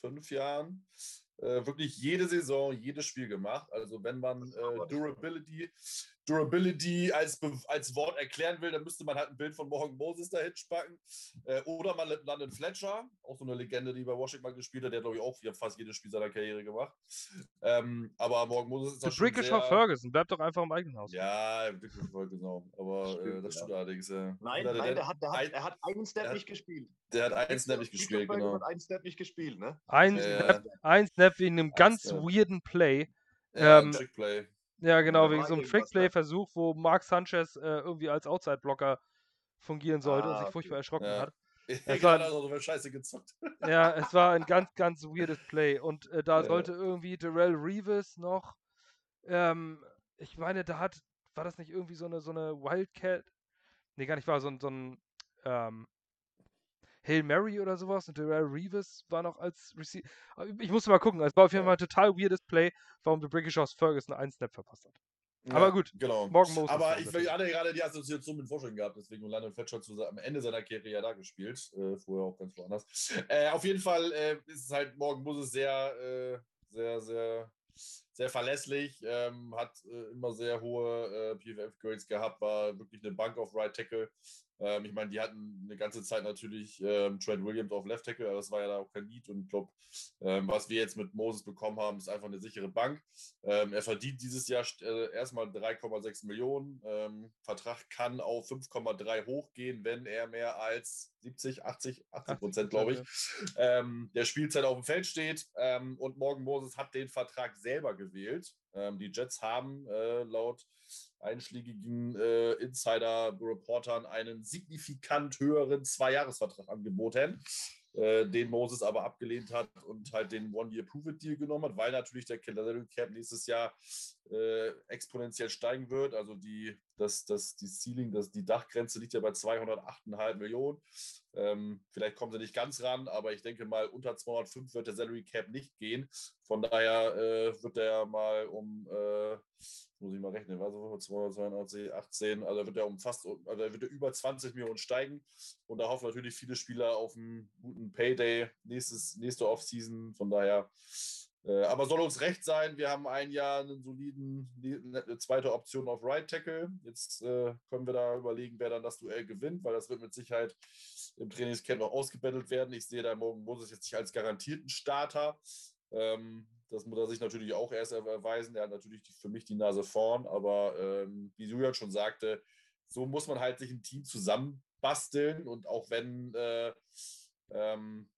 fünf Jahren äh, wirklich jede Saison, jedes Spiel gemacht. Also wenn man äh, Durability, Durability als, als Wort erklären will, dann müsste man halt ein Bild von Morgan Moses da hinspacken. Äh, oder man London Fletcher, auch so eine Legende, die bei Washington mal gespielt hat, der glaube ich auch fast jedes Spiel seiner Karriere gemacht. Ähm, aber Morgan Moses ist doch schon sehr... Ferguson, bleibt doch einfach im eigenen Haus. Ja, Brickishaw Ferguson, genau. Aber äh, das stimmt ja. allerdings. Äh, nein, der, nein der, hat, der, hat, er hat einen Step nicht gespielt. Der hat einen Snap nicht gespielt, genau. hat einen Snap nicht gespielt, ne? Ein, äh, Snap, ein Snap wegen einem ganz Snap. weirden Play. Ja, ähm, Trickplay. Ja, genau, wegen so einem Trickplay-Versuch, wo Mark Sanchez äh, irgendwie als Outside-Blocker fungieren sollte ah, und sich furchtbar erschrocken ja. hat. Es war, also, scheiße gezockt. Ja, es war ein ganz, ganz weirdes Play. Und äh, da ja. sollte irgendwie Darrell Reeves noch, ähm, ich meine, da hat, war das nicht irgendwie so eine, so eine Wildcat? Nee, gar nicht, war so ein, so ein ähm, Hail Mary oder sowas und Darrell Reeves war noch als Receiver. Ich musste mal gucken. Es war auf jeden Fall ein total weirdes Play, warum der British House Ferguson einen Snap verpasst hat. Ja, aber gut, genau. Morgan Moses. Aber ich hatte gerade die Assoziation mit Washington gehabt, deswegen Landon Fletcher zu, am Ende seiner Karriere ja da gespielt. Äh, vorher auch ganz woanders. Äh, auf jeden Fall äh, ist es halt Morgan Moses sehr, äh, sehr, sehr sehr verlässlich, ähm, hat äh, immer sehr hohe äh, PFF-Grades gehabt, war wirklich eine Bank auf Right Tackle. Ähm, ich meine, die hatten eine ganze Zeit natürlich ähm, Trent Williams auf Left Tackle, aber das war ja da auch kein Need. Und ich glaube, ähm, was wir jetzt mit Moses bekommen haben, ist einfach eine sichere Bank. Ähm, er verdient dieses Jahr äh, erstmal 3,6 Millionen. Ähm, Vertrag kann auf 5,3 hochgehen, wenn er mehr als 70, 80, 80 Prozent, glaube ich, ähm, der Spielzeit auf dem Feld steht. und Morgan Moses hat den Vertrag selber gewählt. die Jets haben äh, laut einschlägigen äh, Insider-Reportern einen signifikant höheren Zweijahresvertrag angeboten, äh, den Moses aber abgelehnt hat und halt den One-Year-Prove-It-Deal genommen hat, weil natürlich der Salary Cap nächstes Jahr äh, exponentiell steigen wird. Also die, das, das, die Ceiling, das, die Dachgrenze liegt ja bei 208,5 Millionen. Ähm, vielleicht kommen sie nicht ganz ran, aber ich denke mal, unter 205 wird der Salary Cap nicht gehen. Von daher äh, wird er mal um äh, muss ich mal rechnen, was 282, 18, also wird er um fast, also wird er über 20 Millionen steigen. Und da hoffen natürlich viele Spieler auf einen guten Payday nächstes, nächste Offseason, von daher, äh, aber soll uns recht sein, wir haben ein Jahr einen soliden, eine zweite Option auf Right Tackle, jetzt äh, können wir da überlegen, wer dann das Duell gewinnt, weil das wird mit Sicherheit im Trainingscamp noch ausgebettelt werden, ich sehe da morgen Moses jetzt nicht als garantierten Starter, ähm, das muss er sich natürlich auch erst erweisen. Er hat natürlich für mich die Nase vorn, aber ähm, wie Julian schon sagte, so muss man halt sich ein Team zusammenbasteln und auch wenn äh, ähm,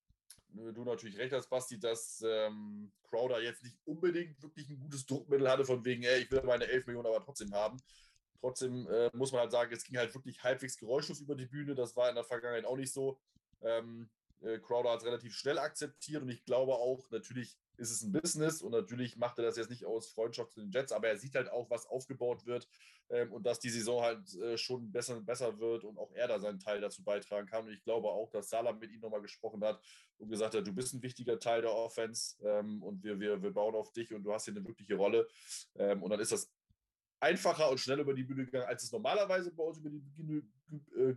du natürlich recht hast, Basti, dass ähm, Crowder jetzt nicht unbedingt wirklich ein gutes Druckmittel hatte, von wegen, ey, ich will meine 11 Millionen aber trotzdem haben. Trotzdem äh, muss man halt sagen, es ging halt wirklich halbwegs geräuschlos über die Bühne. Das war in der Vergangenheit auch nicht so. Ähm, äh, Crowder hat es relativ schnell akzeptiert und ich glaube auch, natürlich ist es ein Business und natürlich macht er das jetzt nicht aus Freundschaft zu den Jets, aber er sieht halt auch, was aufgebaut wird ähm, und dass die Saison halt äh, schon besser und besser wird und auch er da seinen Teil dazu beitragen kann. Und ich glaube auch, dass Salah mit ihm nochmal gesprochen hat und gesagt hat, du bist ein wichtiger Teil der Offense ähm, und wir, wir, wir bauen auf dich und du hast hier eine wirkliche Rolle. Ähm, und dann ist das einfacher und schneller über die Bühne gegangen, als es normalerweise bei uns über die Bühne, äh,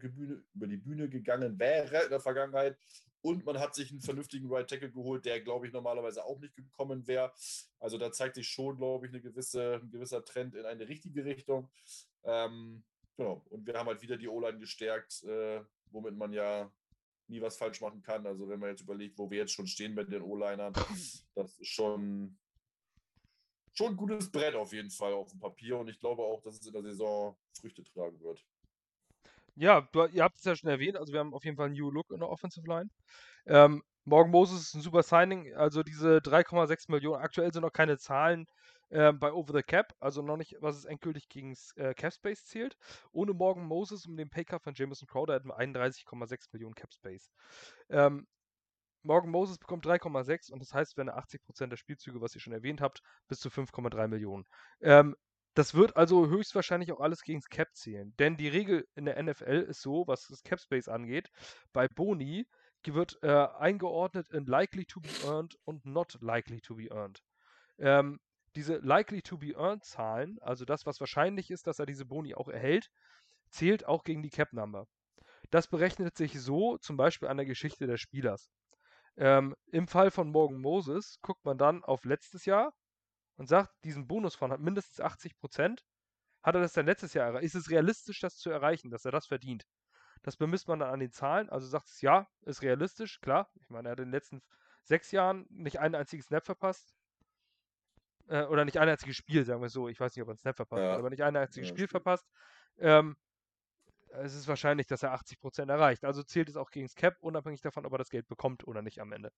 über die Bühne gegangen wäre in der Vergangenheit. Und man hat sich einen vernünftigen Right Tackle geholt, der, glaube ich, normalerweise auch nicht gekommen wäre. Also da zeigt sich schon, glaube ich, eine gewisse, ein gewisser Trend in eine richtige Richtung. Ähm, genau. Und wir haben halt wieder die O-Line gestärkt, äh, womit man ja nie was falsch machen kann. Also wenn man jetzt überlegt, wo wir jetzt schon stehen mit den O-Linern, das ist schon, schon ein gutes Brett auf jeden Fall auf dem Papier. Und ich glaube auch, dass es in der Saison Früchte tragen wird. Ja, du, ihr habt es ja schon erwähnt, also wir haben auf jeden Fall einen New Look in der Offensive Line. Ähm, Morgan Moses ist ein super Signing, also diese 3,6 Millionen, aktuell sind noch keine Zahlen äh, bei Over the Cap, also noch nicht, was es endgültig gegen äh, Cap Space zählt. Ohne Morgan Moses und den Paycard von Jameson Crowder hätten wir 31,6 Millionen Cap Space. Ähm, Morgan Moses bekommt 3,6 und das heißt, wenn er 80% der Spielzüge, was ihr schon erwähnt habt, bis zu 5,3 Millionen. Ähm, das wird also höchstwahrscheinlich auch alles gegen das Cap zählen. Denn die Regel in der NFL ist so, was das Cap Space angeht, bei Boni wird äh, eingeordnet in likely to be earned und not likely to be earned. Ähm, diese likely to be earned Zahlen, also das, was wahrscheinlich ist, dass er diese Boni auch erhält, zählt auch gegen die Cap Number. Das berechnet sich so zum Beispiel an der Geschichte des Spielers. Ähm, Im Fall von Morgan Moses guckt man dann auf letztes Jahr und sagt, diesen Bonus von mindestens 80 Prozent, hat er das dann letztes Jahr erreicht? Ist es realistisch, das zu erreichen, dass er das verdient? Das bemisst man dann an den Zahlen. Also sagt es, ja, ist realistisch, klar. Ich meine, er hat in den letzten sechs Jahren nicht ein einziges Snap verpasst. Äh, oder nicht ein einziges Spiel, sagen wir so. Ich weiß nicht, ob er ein Snap verpasst ja. hat, aber nicht ein einziges ja, Spiel verpasst. Ähm, es ist wahrscheinlich, dass er 80% erreicht. Also zählt es auch gegen das Cap, unabhängig davon, ob er das Geld bekommt oder nicht am Ende.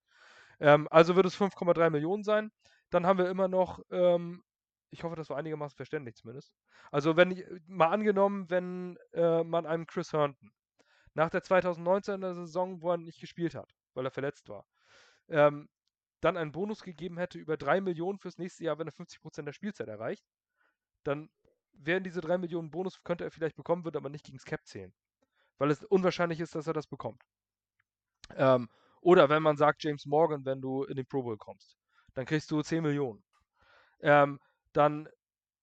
Ähm, also wird es 5,3 Millionen sein. Dann haben wir immer noch, ähm, ich hoffe, das war einigermaßen verständlich zumindest. Also wenn ich, mal angenommen, wenn äh, man einem Chris Herndon nach der 2019er Saison, wo er nicht gespielt hat, weil er verletzt war, ähm, dann einen Bonus gegeben hätte über 3 Millionen fürs nächste Jahr, wenn er 50% der Spielzeit erreicht, dann wären diese 3 Millionen Bonus, könnte er vielleicht bekommen, würde aber nicht gegen Cap zählen. Weil es unwahrscheinlich ist, dass er das bekommt. Ähm, oder wenn man sagt, James Morgan, wenn du in den Pro Bowl kommst, dann kriegst du 10 Millionen. Ähm, dann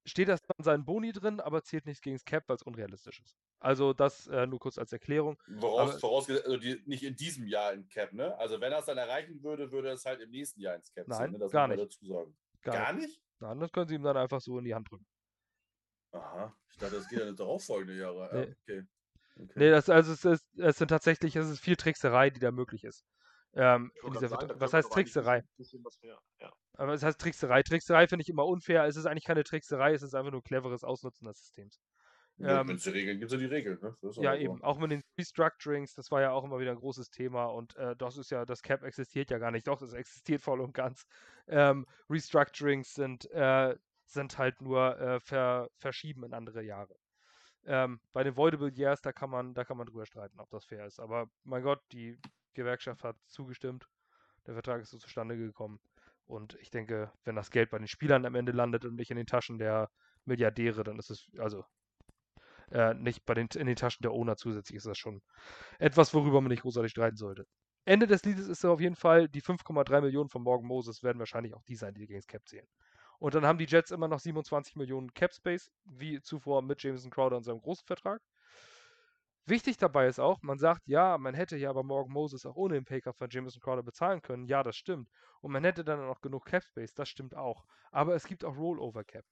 steht das an seinen Boni drin, aber zählt nichts gegen das Cap, weil es unrealistisch ist. Also das äh, nur kurz als Erklärung. Woraus, vorausgesetzt, also die, nicht in diesem Jahr in Cap, ne? Also wenn er es dann erreichen würde, würde es halt im nächsten Jahr ins Cap Nein, ne? Das gar nicht. dazu sagen. Gar, Gar nicht. nicht? Nein, das können sie ihm dann einfach so in die Hand drücken. Aha. Ich dachte, das geht ja darauffolgende Jahre. Ja, Nee. okay. okay. Nee, das, also es, ist, es sind tatsächlich, es ist viel Trickserei, die da möglich ist. Ähm, sagen, was heißt Trickserei? was mehr. Ja. Aber es heißt Trickserei. Trickserei finde ich immer unfair. Es ist eigentlich keine Trickserei, es ist einfach nur cleveres Ausnutzen des Systems. Ja, ähm, Wenn es die Regeln gibt, sind die Regeln. Ne? Ja, so. eben. Auch mit den Restructurings, das war ja auch immer wieder ein großes Thema und äh, das ist ja, das Cap existiert ja gar nicht. Doch, es existiert voll und ganz. Ähm, Restructurings sind, äh, sind halt nur äh, ver verschieben in andere Jahre. Ähm, bei den Voidable Years, da kann man, da kann man drüber streiten, ob das fair ist. Aber mein Gott, die Gewerkschaft hat zugestimmt. Der Vertrag ist so zustande gekommen. Und ich denke, wenn das Geld bei den Spielern am Ende landet und nicht in den Taschen der Milliardäre, dann ist es, also äh, nicht bei den, in den Taschen der Owner zusätzlich ist das schon etwas, worüber man nicht großartig streiten sollte. Ende des Liedes ist auf jeden Fall, die 5,3 Millionen von Morgan Moses werden wahrscheinlich auch die sein, die gegen das Cap zählen. Und dann haben die Jets immer noch 27 Millionen Cap Space, wie zuvor mit Jameson Crowder und seinem großen Vertrag. Wichtig dabei ist auch, man sagt, ja, man hätte ja aber Morgan Moses auch ohne den Paycard von Jameson Crowder bezahlen können. Ja, das stimmt. Und man hätte dann auch genug Cap Space, das stimmt auch. Aber es gibt auch Rollover Cap.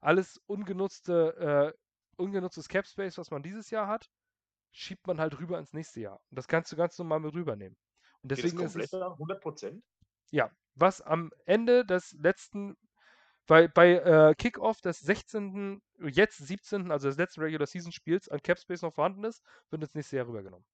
Alles ungenutzte, äh, ungenutztes Cap Space, was man dieses Jahr hat, schiebt man halt rüber ins nächste Jahr. Und das kannst du ganz normal mit rübernehmen. Und Geht das deswegen ist es, da? 100 Prozent? ja, was am Ende des letzten, bei, bei äh, Kickoff des 16., jetzt 17., also des letzten Regular Season Spiels an Cap Space noch vorhanden ist, wird ins nächste Jahr rübergenommen.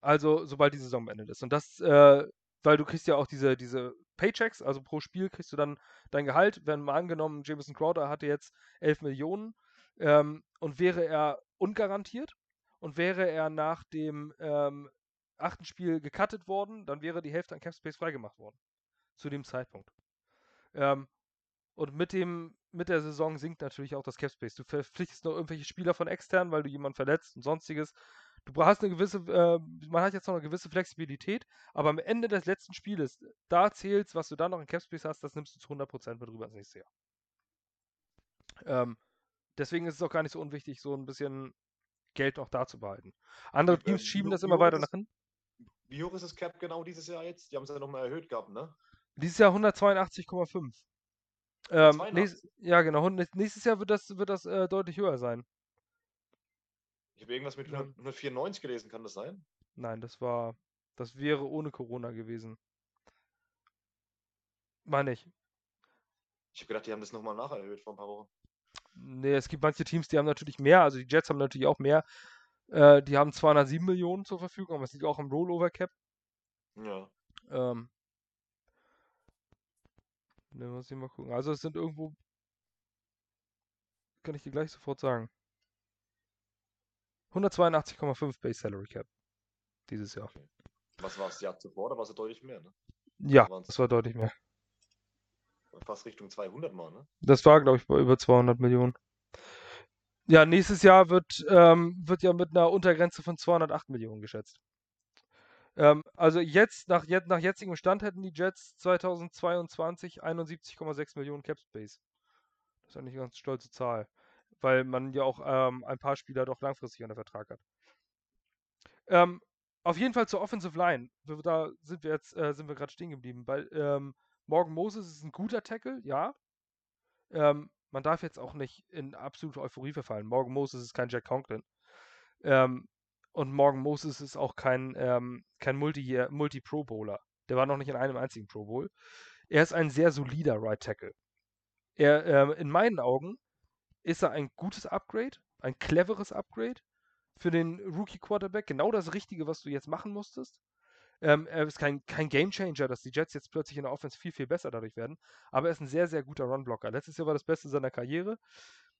Also, sobald die Saison beendet ist. Und das, äh, weil du kriegst ja auch diese, diese Paychecks, also pro Spiel kriegst du dann dein Gehalt. Wenn mal angenommen, Jameson Crowder hatte jetzt 11 Millionen ähm, und wäre er ungarantiert und wäre er nach dem ähm, achten Spiel gecuttet worden, dann wäre die Hälfte an Cap Space freigemacht worden. Zu dem Zeitpunkt. Ähm, und mit dem, mit der Saison sinkt natürlich auch das Cap Space. Du verpflichtest noch irgendwelche Spieler von extern, weil du jemanden verletzt und sonstiges. Du hast eine gewisse, äh, man hat jetzt noch eine gewisse Flexibilität, aber am Ende des letzten Spieles, da zählst, was du da noch in Cap Space hast, das nimmst du zu 100% mit rüber ins nächste Jahr. Ähm, deswegen ist es auch gar nicht so unwichtig, so ein bisschen Geld noch da zu behalten. Andere Teams wie schieben das immer weiter nach hinten. Wie hoch ist das Cap genau dieses Jahr jetzt? Die haben es ja nochmal erhöht gehabt, ne? Dieses Jahr 182,5. Ähm, 82? nächst, ja, genau. Nächstes Jahr wird das, wird das äh, deutlich höher sein. Ich habe irgendwas mit Ja. 100 194 gelesen, kann das sein? Nein, das war, das wäre ohne Corona gewesen. Meine ich. Ich habe gedacht, die haben das nochmal nacherhöht vor ein paar Wochen. Nee, es gibt manche Teams, die haben natürlich mehr. Also die Jets haben natürlich auch mehr. Äh, die haben 207 Millionen zur Verfügung, aber es liegt auch im Rollover Cap. Ja. Ähm, ne, muss ich mal gucken. Also es sind irgendwo, kann ich dir gleich sofort sagen. 182,5 Base Salary Cap dieses Jahr. Was war es das Jahr zuvor? Da war es deutlich mehr, ne? Ja, das war deutlich mehr. Fast Richtung 200 mal, ne? Das war, glaube ich, bei über 200 Millionen. Ja, nächstes Jahr wird, ähm, wird ja mit einer Untergrenze von 208 Millionen geschätzt. Ähm, also jetzt nach, jet, nach jetzigem Stand hätten die Jets 2022 71,6 Millionen Cap Space. Das ist eigentlich eine ganz stolze Zahl, weil man ja auch ähm, ein paar Spieler doch langfristig unter Vertrag hat. Ähm, auf jeden Fall zur Offensive Line. Da sind wir jetzt äh, sind wir gerade stehen geblieben. Bei ähm, Morgan Moses ist ein guter Tackle, ja. Ähm, man darf jetzt auch nicht in absolute Euphorie verfallen. Morgan Moses ist kein Jack Conklin. Ähm, und Morgan Moses ist auch kein, ähm, kein Multi- Multi-Pro-Bowler. Der war noch nicht in einem einzigen Pro Bowl. Er ist ein sehr solider Right Tackle. Er, ähm, in meinen Augen ist er ein gutes Upgrade, ein cleveres Upgrade für den Rookie Quarterback. Genau das Richtige, was du jetzt machen musstest. Ähm, er ist kein, kein Game Changer, dass die Jets jetzt plötzlich in der Offense viel, viel besser dadurch werden. Aber er ist ein sehr, sehr guter Run-Blocker. Letztes Jahr war das Beste seiner Karriere.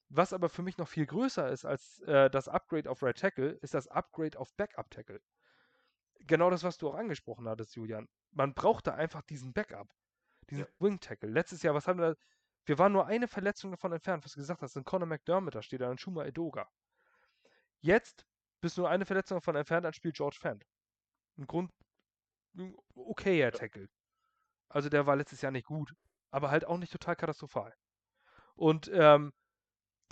Was aber für mich noch viel größer ist als äh, das Upgrade auf Right Tackle, ist das Upgrade auf Backup Tackle. Genau das, was du auch angesprochen hattest, Julian. Man brauchte einfach diesen Backup, diesen Ja. Wing Tackle. Letztes Jahr, was haben wir? Wir waren nur eine Verletzung davon entfernt, was du gesagt hast. Ein Conor McDermott, da steht da ein Shuma Edoga. Jetzt bist du nur eine Verletzung davon entfernt, dann spielt George Fant. Ein Grund, ein okayer Tackle. Also der war letztes Jahr nicht gut, aber halt auch nicht total katastrophal. Und ähm,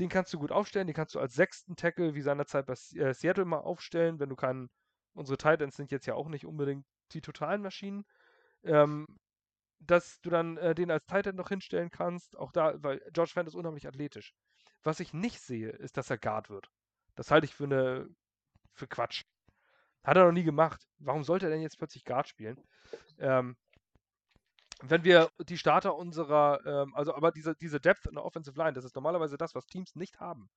den kannst du gut aufstellen, den kannst du als sechsten Tackle wie seinerzeit bei äh, Seattle mal aufstellen, wenn du keinen. Unsere Titans sind jetzt ja auch nicht unbedingt die totalen Maschinen. Ähm, dass du dann äh, den als Titan noch hinstellen kannst. Auch da, weil George Fant ist unheimlich athletisch. Was ich nicht sehe, ist, dass er Guard wird. Das halte ich für eine für Quatsch. Hat er noch nie gemacht. Warum sollte er denn jetzt plötzlich Guard spielen? Ähm, wenn wir die Starter unserer, ähm, also aber diese, diese Depth in der Offensive Line, das ist normalerweise das, was Teams nicht haben.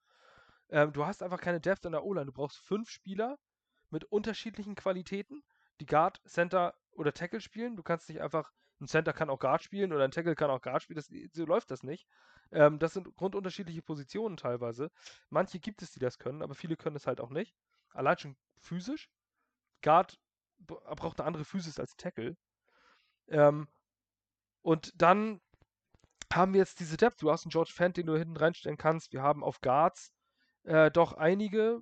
Ähm, du hast einfach keine Depth in der O-Line. Du brauchst fünf Spieler mit unterschiedlichen Qualitäten, die Guard, Center oder Tackle spielen. Du kannst nicht einfach, ein Center kann auch Guard spielen oder ein Tackle kann auch Guard spielen. Das, so läuft das nicht. Ähm, das sind grundunterschiedliche Positionen teilweise. Manche gibt es, die das können, aber viele können es halt auch nicht. Allein schon physisch. Guard braucht eine andere Physis als Tackle. Ähm, und dann haben wir jetzt diese Depth. Du hast einen George Fant, den du hinten reinstellen kannst. Wir haben auf Guards äh, doch einige,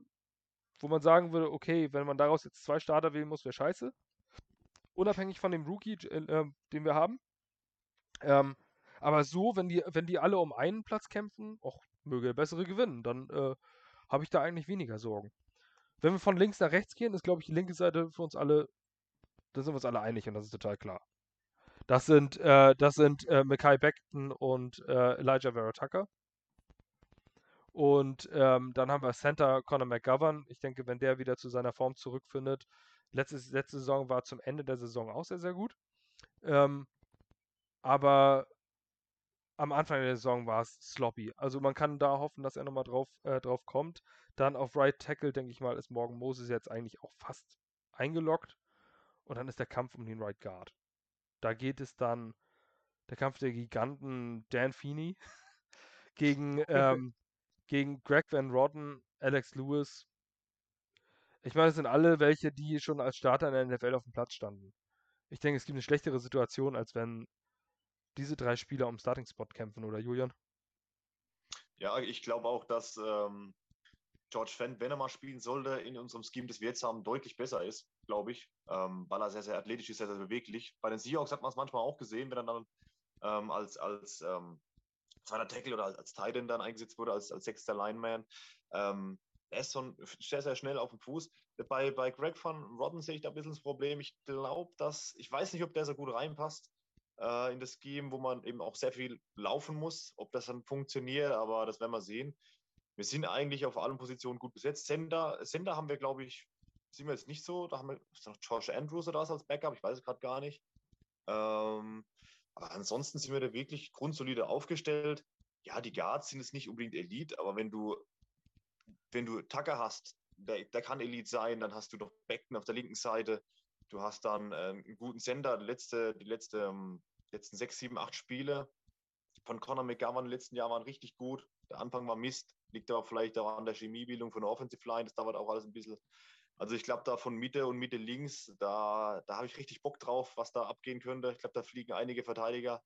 wo man sagen würde, okay, wenn man daraus jetzt zwei Starter wählen muss, wäre scheiße. Unabhängig von dem Rookie, äh, den wir haben. Ähm, aber so, wenn die, wenn die alle um einen Platz kämpfen, auch möge der bessere gewinnen, dann äh, habe ich da eigentlich weniger Sorgen. Wenn wir von links nach rechts gehen, ist, glaube ich, die linke Seite für uns alle, da sind wir uns alle einig und das ist total klar. Das sind, äh, das sind äh, Mackay Beckton und äh, Elijah Vera Tucker. Und ähm, dann haben wir Center Conor McGovern. Ich denke, wenn der wieder zu seiner Form zurückfindet, letzte, letzte Saison war zum Ende der Saison auch sehr, sehr gut. Ähm, aber am Anfang der Saison war es sloppy. Also man kann da hoffen, dass er nochmal drauf, äh, drauf kommt. Dann auf Right Tackle, denke ich mal, ist Morgan Moses jetzt eigentlich auch fast eingeloggt. Und dann ist der Kampf um den Right Guard. Da geht es dann, der Kampf der Giganten Dan Feeney gegen, ähm, gegen Greg Van Rodden, Alex Lewis. Ich meine, es sind alle welche, die schon als Starter in der NFL auf dem Platz standen. Ich denke, es gibt eine schlechtere Situation, als wenn diese drei Spieler um Starting-Spot kämpfen, oder Julian? Ja, ich glaube auch, dass ähm, George Fent, wenn er mal spielen sollte, in unserem Scheme, das wir jetzt haben, deutlich besser ist, glaube ich, ähm, weil er sehr, sehr athletisch ist, sehr, sehr beweglich. Bei den Seahawks hat man es manchmal auch gesehen, wenn er dann ähm, als, als ähm, zweiter Tackle oder als, Titan dann eingesetzt wurde, als, als sechster Lineman. Ähm, er ist schon sehr, sehr schnell auf dem Fuß. Bei, bei Greg van Rodden sehe ich da ein bisschen das Problem. Ich glaube, dass, ich weiß nicht, ob der so gut reinpasst äh, in das Scheme, wo man eben auch sehr viel laufen muss. Ob das dann funktioniert, aber das werden wir sehen. Wir sind eigentlich auf allen Positionen gut besetzt. Sender, Sender haben wir, glaube ich, sind wir jetzt nicht so. Da haben wir noch Josh Andrews oder was als Backup, ich weiß es gerade gar nicht. Ähm, aber ansonsten sind wir da wirklich grundsolide aufgestellt. Ja, die Guards sind jetzt nicht unbedingt Elite, aber wenn du, wenn du Tucker hast, der, der kann Elite sein, dann hast du doch Becken auf der linken Seite. Du hast dann äh, einen guten Sender. Die, letzte, die letzte, ähm, letzten sechs, sieben, acht Spiele von Conor McGovern im letzten Jahr waren richtig gut. Der Anfang war Mist. Liegt aber vielleicht auch an der Chemiebildung von der Offensive Line. Das dauert auch alles ein bisschen. Also ich glaube, da von Mitte und Mitte links, da, da habe ich richtig Bock drauf, was da abgehen könnte. Ich glaube, da fliegen einige Verteidiger.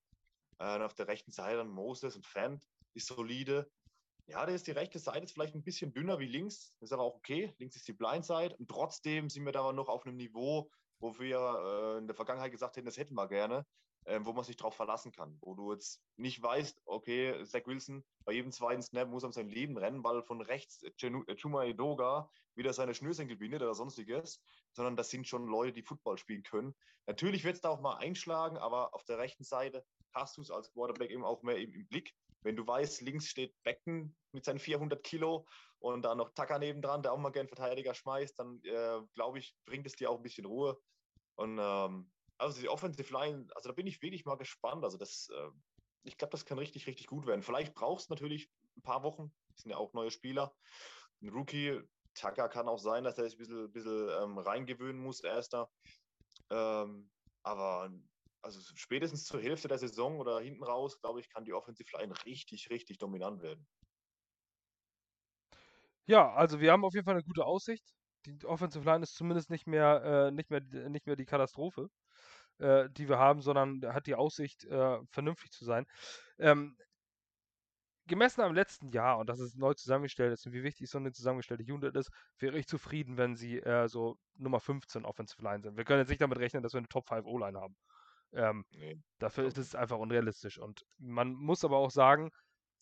Äh, auf der rechten Seite dann Moses und Fant ist solide. Ja, da ist die rechte Seite ist vielleicht ein bisschen dünner wie links. ist aber auch okay. Links ist die Blindside. Und trotzdem sind wir da aber noch auf einem Niveau, wo wir äh, in der Vergangenheit gesagt hätten, das hätten wir gerne ähm, wo man sich drauf verlassen kann. Wo du jetzt nicht weißt, okay, Zach Wilson, bei jedem zweiten Snap muss er um sein Leben rennen, weil von rechts Chuma Edoga wieder seine Schnürsenkel bindet oder sonstiges, sondern das sind schon Leute, die Football spielen können. Natürlich wird es da auch mal einschlagen, aber auf der rechten Seite hast du es als Quarterback eben auch mehr im, im Blick. Wenn du weißt, links steht Becken mit seinen 400 Kilo und da noch Tucker nebendran, der auch mal gern Verteidiger schmeißt, dann äh, glaube ich, bringt es dir auch ein bisschen Ruhe. Und ähm, also die Offensive Line, also da bin ich wirklich mal gespannt. Also das, äh, ich glaube, das kann richtig, richtig gut werden. Vielleicht brauchst du natürlich ein paar Wochen. Das sind ja auch neue Spieler. Ein Rookie, Tucker kann auch sein, dass er sich ein bisschen, bisschen ähm, reingewöhnen muss, erster. Ähm, aber also spätestens zur Hälfte der Saison oder hinten raus, glaube ich, kann die Offensive Line richtig, richtig dominant werden. Ja, also wir haben auf jeden Fall eine gute Aussicht. Die Offensive Line ist zumindest nicht mehr, äh, nicht mehr, nicht mehr die Katastrophe äh, die wir haben, sondern hat die Aussicht, äh, vernünftig zu sein. Ähm, gemessen am letzten Jahr und dass es neu zusammengestellt ist und wie wichtig so eine zusammengestellte Unit ist, wäre ich zufrieden, wenn sie äh, so Nummer 15 Offensive Line sind. Wir können jetzt nicht damit rechnen, dass wir eine Top 5 O-Line haben. Ähm, nee, dafür ist es einfach unrealistisch. Und man muss aber auch sagen,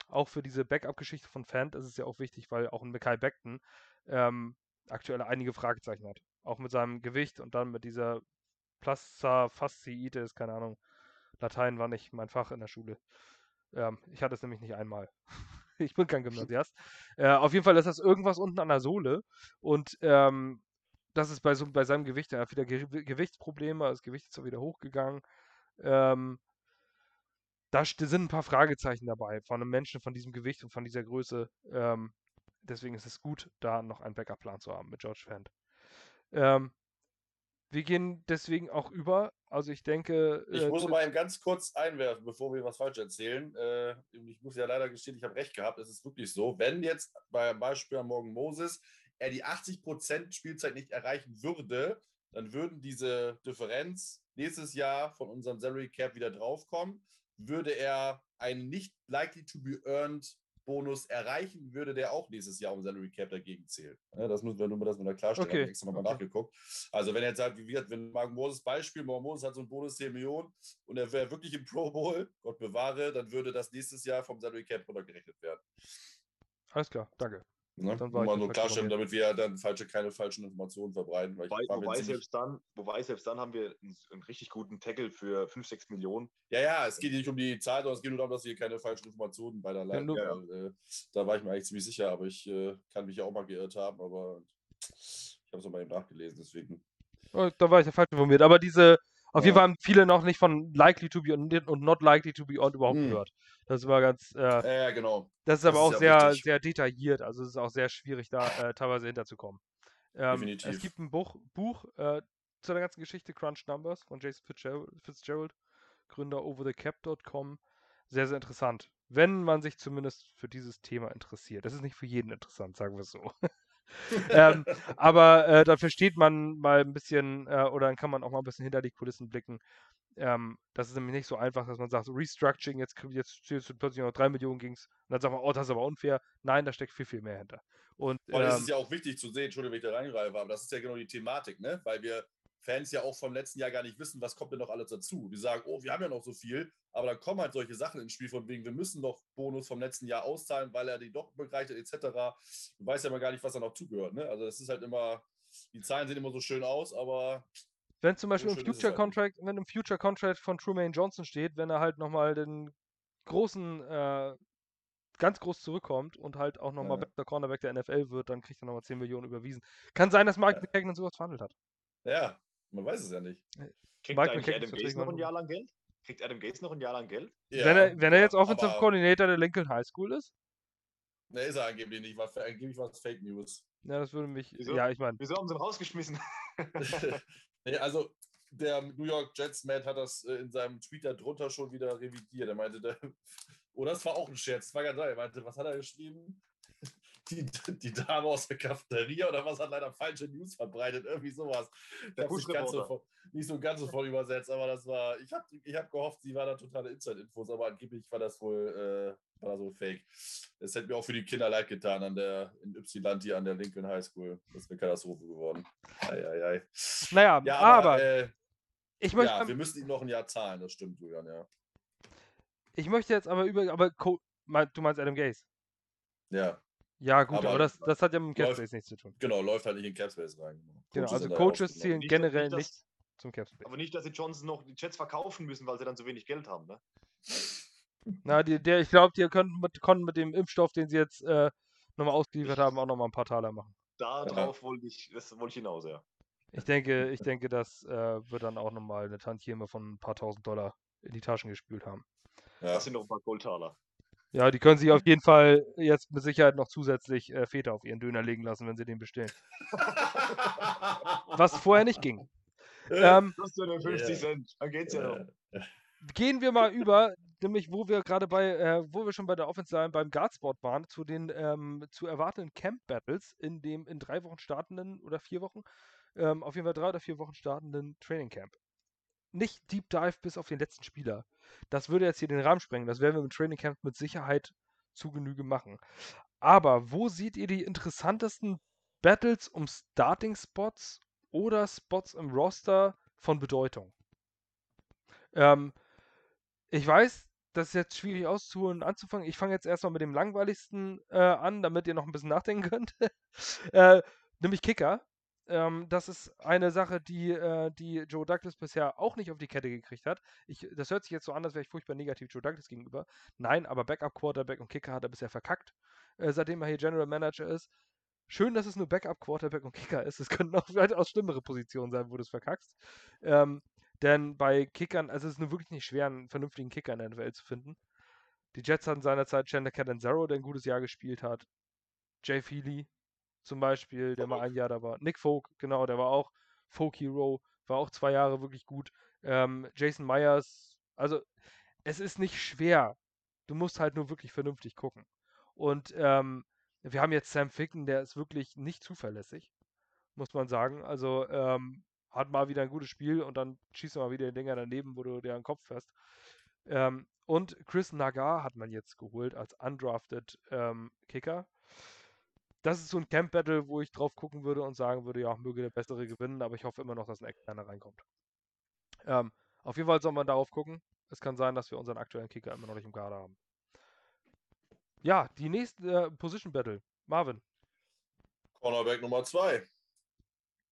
auch für diese Backup-Geschichte von Fant ist es ja auch wichtig, weil auch ein Mackay Beckton ähm, aktuell einige Fragezeichen hat. Auch mit seinem Gewicht und dann mit dieser Plaza Fasciitis, keine Ahnung. Latein war nicht mein Fach in der Schule. Ähm, ich hatte es nämlich nicht einmal. ich bin kein Gymnasiast. Äh, auf jeden Fall ist das irgendwas unten an der Sohle. Und ähm, das ist bei, so, bei seinem Gewicht, er hat wieder Ge Gewichtsprobleme, das Gewicht ist wieder hochgegangen. Ähm, da sind ein paar Fragezeichen dabei von einem Menschen von diesem Gewicht und von dieser Größe. Ähm, deswegen ist es gut, da noch einen Backup-Plan zu haben mit George Fent. Ähm, wir gehen deswegen auch über. Also ich denke. Ich äh, muss mal ganz kurz einwerfen, bevor wir was falsch erzählen. Äh, ich muss ja leider gestehen, ich habe recht gehabt. Es ist wirklich so. Wenn jetzt beim Beispiel am Morgen Moses er die 80% Spielzeit nicht erreichen würde, dann würden diese Differenz nächstes Jahr von unserem Salary Cap wieder draufkommen würde er einen nicht likely to be earned Bonus erreichen, würde der auch nächstes Jahr um Salary Cap dagegen zählen. Ja, das müssen wir nur mal das mal klarstellen. Okay. Ich habe extra nochmal okay. nachgeguckt. Also wenn jetzt halt, wie gesagt, wenn Mark Moses Beispiel, Mark Moses hat so einen Bonus 10 Millionen und er wäre wirklich im Pro Bowl, Gott bewahre, dann würde das nächstes Jahr vom Salary Cap runtergerechnet werden. Alles klar, danke. Ne? Dann mal nur klarstellen, damit wir dann falsche, keine falschen Informationen verbreiten. Wobei, wobei selbst dann, wobei selbst dann haben wir einen, einen, richtig guten Tackle für 5, 6 Millionen. Ja, ja, es geht nicht um die Zahl, sondern es geht nur darum, dass wir keine falschen Informationen bei der Leitung ja, ja. äh, Da war ich mir eigentlich ziemlich sicher, aber ich äh, kann mich ja auch mal geirrt haben, aber ich habe es nochmal eben nachgelesen, deswegen. Oh, da war ich ja falsch informiert. Aber diese, auf ja. jeden Fall haben viele noch nicht von likely to be und, not likely to be on überhaupt hm. gehört. Das war ganz. Äh, ja, genau. Das ist das aber ist auch sehr, sehr detailliert. Also es ist auch sehr schwierig, da äh, teilweise hinterzukommen. Ähm, Definitiv. Es gibt ein Buch, Buch äh, zu der ganzen Geschichte Crunch Numbers von Jason Fitzgerald, Fitzgerald Gründer overthecap.com. Sehr, sehr interessant. Wenn man sich zumindest für dieses Thema interessiert. Das ist nicht für jeden interessant, sagen wir es so. ähm, aber äh, da versteht man mal ein bisschen äh, oder dann kann man auch mal ein bisschen hinter die Kulissen blicken. Ähm, das ist nämlich nicht so einfach, dass man sagt, Restructuring, jetzt, jetzt, jetzt plötzlich noch 3 Millionen ging's und dann sagt man, oh, das ist aber unfair. Nein, da steckt viel, viel mehr hinter. Und, ähm, das ist ja auch wichtig zu sehen, Entschuldigung, wenn ich da reingreife, aber das ist ja genau die Thematik, ne? Weil wir Fans ja auch vom letzten Jahr gar nicht wissen, was kommt denn noch alles dazu. Die sagen, oh, wir haben ja noch so viel, aber dann kommen halt solche Sachen ins Spiel, von wegen, wir müssen noch Bonus vom letzten Jahr auszahlen, weil er die doch begleitet, etc. Du weißt ja mal gar nicht, was da noch zugehört. Ne? Also das ist halt immer, die Zahlen sehen immer so schön aus, aber. Wenn zum Beispiel so im Future halt Contract, wenn im Future Contract von Trumaine Johnson steht, wenn er halt nochmal den großen, äh, ganz groß zurückkommt und halt auch nochmal ja. bester Cornerback der NFL wird, dann kriegt er nochmal 10 Millionen überwiesen. Kann sein, dass Mike ja. McKagan sowas verhandelt hat. Ja, man weiß es ja nicht. Äh, Kriegt Mike eigentlich Adam Gaze noch ein Jahr lang Geld? Kriegt Adam Gaze noch ein Jahr lang Geld? Ja, wenn, er, wenn er jetzt Offensive aber... Coordinator der Lincoln High School ist? Ne, ist er angeblich nicht. War, angeblich war es Fake News. Ja, das würde mich. Wieso? Ja, ich meine. Wieso haben sie ihn rausgeschmissen? nee, also der New York Jets Matt hat das äh, in seinem Tweet darunter schon wieder revidiert. Er meinte, der, oh, das war auch ein Scherz. Das war ganz geil. Er meinte, was hat er geschrieben? Die, die Dame aus der Cafeteria oder was hat leider falsche News verbreitet, irgendwie sowas. Der nicht, ganz so, nicht so ganz so voll übersetzt, aber das war, ich habe ich hab gehofft, sie war da totale Inside-Infos, aber angeblich war das wohl, äh, war das wohl fake. Es hätte mir auch für die Kinder leid getan an der, in Ypsilanti an der Lincoln High School. Das ist eine Katastrophe geworden. Eieiei. Naja, ja, aber, aber äh, ich möchte, ja, wir müssen ihm noch ein Jahr zahlen, das stimmt, Julian, ja. Ich möchte jetzt aber über, aber du meinst Adam Gaze? Ja. Ja, gut, aber, aber das, das hat ja mit dem Capspace nichts zu tun. Genau, läuft halt nicht in Capspace rein. Genau, also Coaches zählen nicht, generell nicht, nicht zum Capspace. Aber nicht, dass die Johnson noch die Jets verkaufen müssen, weil sie dann zu wenig Geld haben, ne? Na, die, der, ich glaube, die können mit, konnten mit dem Impfstoff, den sie jetzt äh, nochmal ausgeliefert haben, auch nochmal ein paar Taler machen. Darauf ja. wollte ich, das wollte ich hinaus, ja. Ich denke, ich denke, das äh, wird dann auch nochmal eine Tantieme von ein paar tausend Dollar in die Taschen gespült haben. Ja. Das sind noch ein paar Goldtaler. Ja, die können sich auf jeden Fall jetzt mit Sicherheit noch zusätzlich äh, Feta auf ihren Döner legen lassen, wenn sie den bestellen. Was vorher nicht ging. Ähm, das ist ja nur 50 yeah. Cent, dann geht's ja noch. Gehen wir mal über, nämlich wo wir gerade bei, äh, wo wir schon bei der Offensive beim Guardsport waren, zu den ähm, zu erwartenden Camp Battles in dem in drei Wochen startenden oder vier Wochen, ähm, auf jeden Fall drei oder vier Wochen startenden Training Camp nicht Deep Dive bis auf den letzten Spieler. Das würde jetzt hier den Rahmen sprengen. Das werden wir im Training Camp mit Sicherheit zu Genüge machen. Aber wo seht ihr die interessantesten Battles um Starting Spots oder Spots im Roster von Bedeutung? Ähm, ich weiß, das ist jetzt schwierig auszuholen und anzufangen. Ich fange jetzt erstmal mit dem langweiligsten äh, an, damit ihr noch ein bisschen nachdenken könnt. äh, nämlich Kicker. Ähm, das ist eine Sache, die, äh, die Joe Douglas bisher auch nicht auf die Kette gekriegt hat. Ich, das hört sich jetzt so an, als wäre ich furchtbar negativ Joe Douglas gegenüber. Nein, aber Backup Quarterback und Kicker hat er bisher verkackt, äh, seitdem er hier General Manager ist. Schön, dass es nur Backup Quarterback und Kicker ist. Es könnten auch weitaus schlimmere Positionen sein, wo du es verkackst. Ähm, denn bei Kickern, also es ist nur wirklich nicht schwer, einen vernünftigen Kicker in der NFL zu finden. Die Jets hatten seinerzeit Chandler Catanzaro, der ein gutes Jahr gespielt hat. Jay Feely zum Beispiel, der mal ein Jahr da war. Nick Folk, genau, der war auch Folk Hero, war auch zwei Jahre wirklich gut. Ähm, Jason Myers, also es ist nicht schwer. Du musst halt nur wirklich vernünftig gucken. Und ähm, wir haben jetzt Sam Ficken, der ist wirklich nicht zuverlässig, muss man sagen. Also ähm, hat mal wieder ein gutes Spiel und dann schießt er mal wieder den Dinger daneben, wo du dir den Kopf fährst. Ähm, und Chris Nagar hat man jetzt geholt als undrafted ähm, Kicker. Das ist so ein Camp-Battle, wo ich drauf gucken würde und sagen würde, ja, möge der Bessere gewinnen, aber ich hoffe immer noch, dass ein Externer reinkommt. Ähm, auf jeden Fall soll man darauf gucken. Es kann sein, dass wir unseren aktuellen Kicker immer noch nicht im Kader haben. Ja, die nächste äh, Position Battle. Marvin. Cornerback Nummer 2.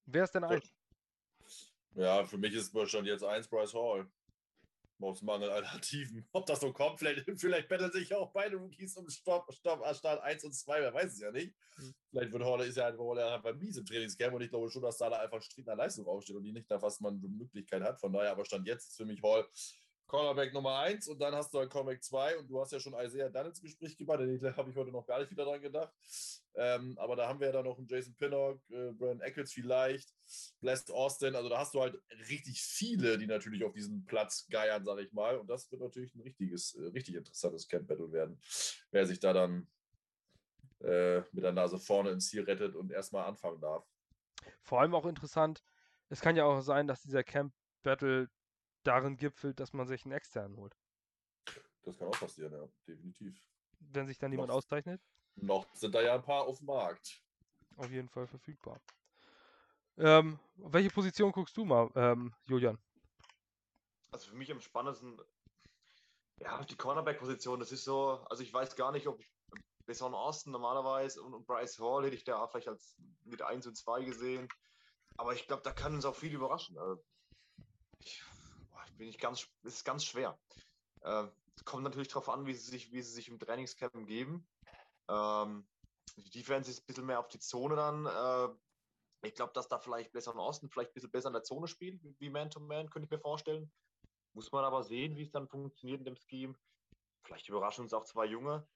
Wer ist denn ein? Ja, für mich ist schon jetzt 1 Bryce Hall. Aus Mangel Alternativen. Ob das so kommt, vielleicht, vielleicht betteln sich auch beide Rookies um Stopp, Stopp, Start 1 und 2, wer weiß es ja nicht. Mhm. Vielleicht wird Hall, ist ja ein Hall einfach mies im Trainingscamp und ich glaube schon, dass da, einfach strickender Leistung aufsteht und die nicht da, was man eine Möglichkeit hat. Von daher, aber Stand jetzt ist für mich Hall Cornerback Nummer 1 und dann hast du ein Cornerback 2 und du hast ja schon Isaiah dann ins Gespräch gebracht, da habe ich heute noch gar nicht wieder dran gedacht. Ähm, aber da haben wir ja dann noch einen Jason Pinnock, äh, Brian Eccles vielleicht, Blessed Austin, also da hast du halt richtig viele, die natürlich auf diesen Platz geiern, sage ich mal. Und das wird natürlich ein richtiges, äh, richtig interessantes Camp-Battle werden, wer sich da dann äh, mit der Nase vorne ins Ziel rettet und erstmal anfangen darf. Vor allem auch interessant, es kann ja auch sein, dass dieser Camp-Battle darin gipfelt, dass man sich einen externen holt. Das kann auch passieren, ja, definitiv. Wenn sich dann niemand noch, auszeichnet? Noch sind da ja ein paar auf dem Markt. Auf jeden Fall verfügbar. Ähm, welche Position guckst du mal, ähm, Julian? Also für mich am spannendsten, ja, die Cornerback-Position, das ist so, also ich weiß gar nicht, ob ich Besson Austin normalerweise und, und, Bryce Hall hätte ich da vielleicht als mit 1 und 2 gesehen. Aber ich glaube, da kann uns auch viel überraschen. Also ich bin ich ganz, ist ganz schwer. Äh, kommt natürlich darauf an, wie sie sich, wie sie sich im Trainingscamp geben. Ähm, die Defense ist ein bisschen mehr auf die Zone dann. Äh, ich glaube, dass da vielleicht besser im Osten, vielleicht ein bisschen besser in der Zone spielt, wie Man-to-Man, -Man, könnte ich mir vorstellen. Muss man aber sehen, wie es dann funktioniert in dem Scheme. Vielleicht überraschen uns auch zwei Junge.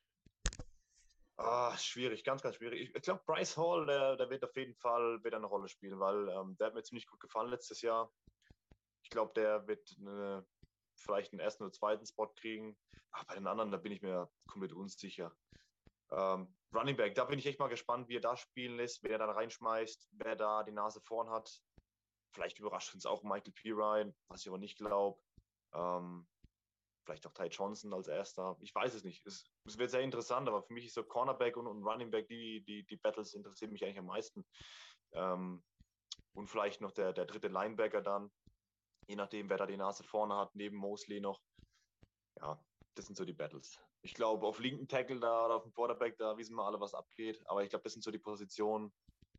Ah, schwierig, ganz, ganz schwierig. Ich, ich glaube, Bryce Hall, der, der, wird auf jeden Fall wieder eine Rolle spielen, weil ähm, der hat mir ziemlich gut gefallen letztes Jahr. Ich glaube, der wird eine, vielleicht einen ersten oder zweiten Spot kriegen. Aber bei den anderen, da bin ich mir komplett unsicher. Ähm, Running Back, da bin ich echt mal gespannt, wie er da spielen lässt, wer er dann reinschmeißt, wer da die Nase vorn hat. Vielleicht überrascht uns auch Michael P. Ryan, was ich aber nicht glaube. Ähm, vielleicht auch Ty Johnson als erster. Ich weiß es nicht. Es, es, wird sehr interessant, aber für mich ist so Cornerback und, und Running Back, die, die, die Battles interessieren mich eigentlich am meisten. Ähm, und vielleicht noch der, der dritte Linebacker dann je nachdem, wer da die Nase vorne hat, neben Mosley noch. Ja, das sind so die Battles. Ich glaube, auf linken Tackle da oder auf dem Quarterback, da wissen wir alle, was abgeht. Aber ich glaube, das sind so die Positionen,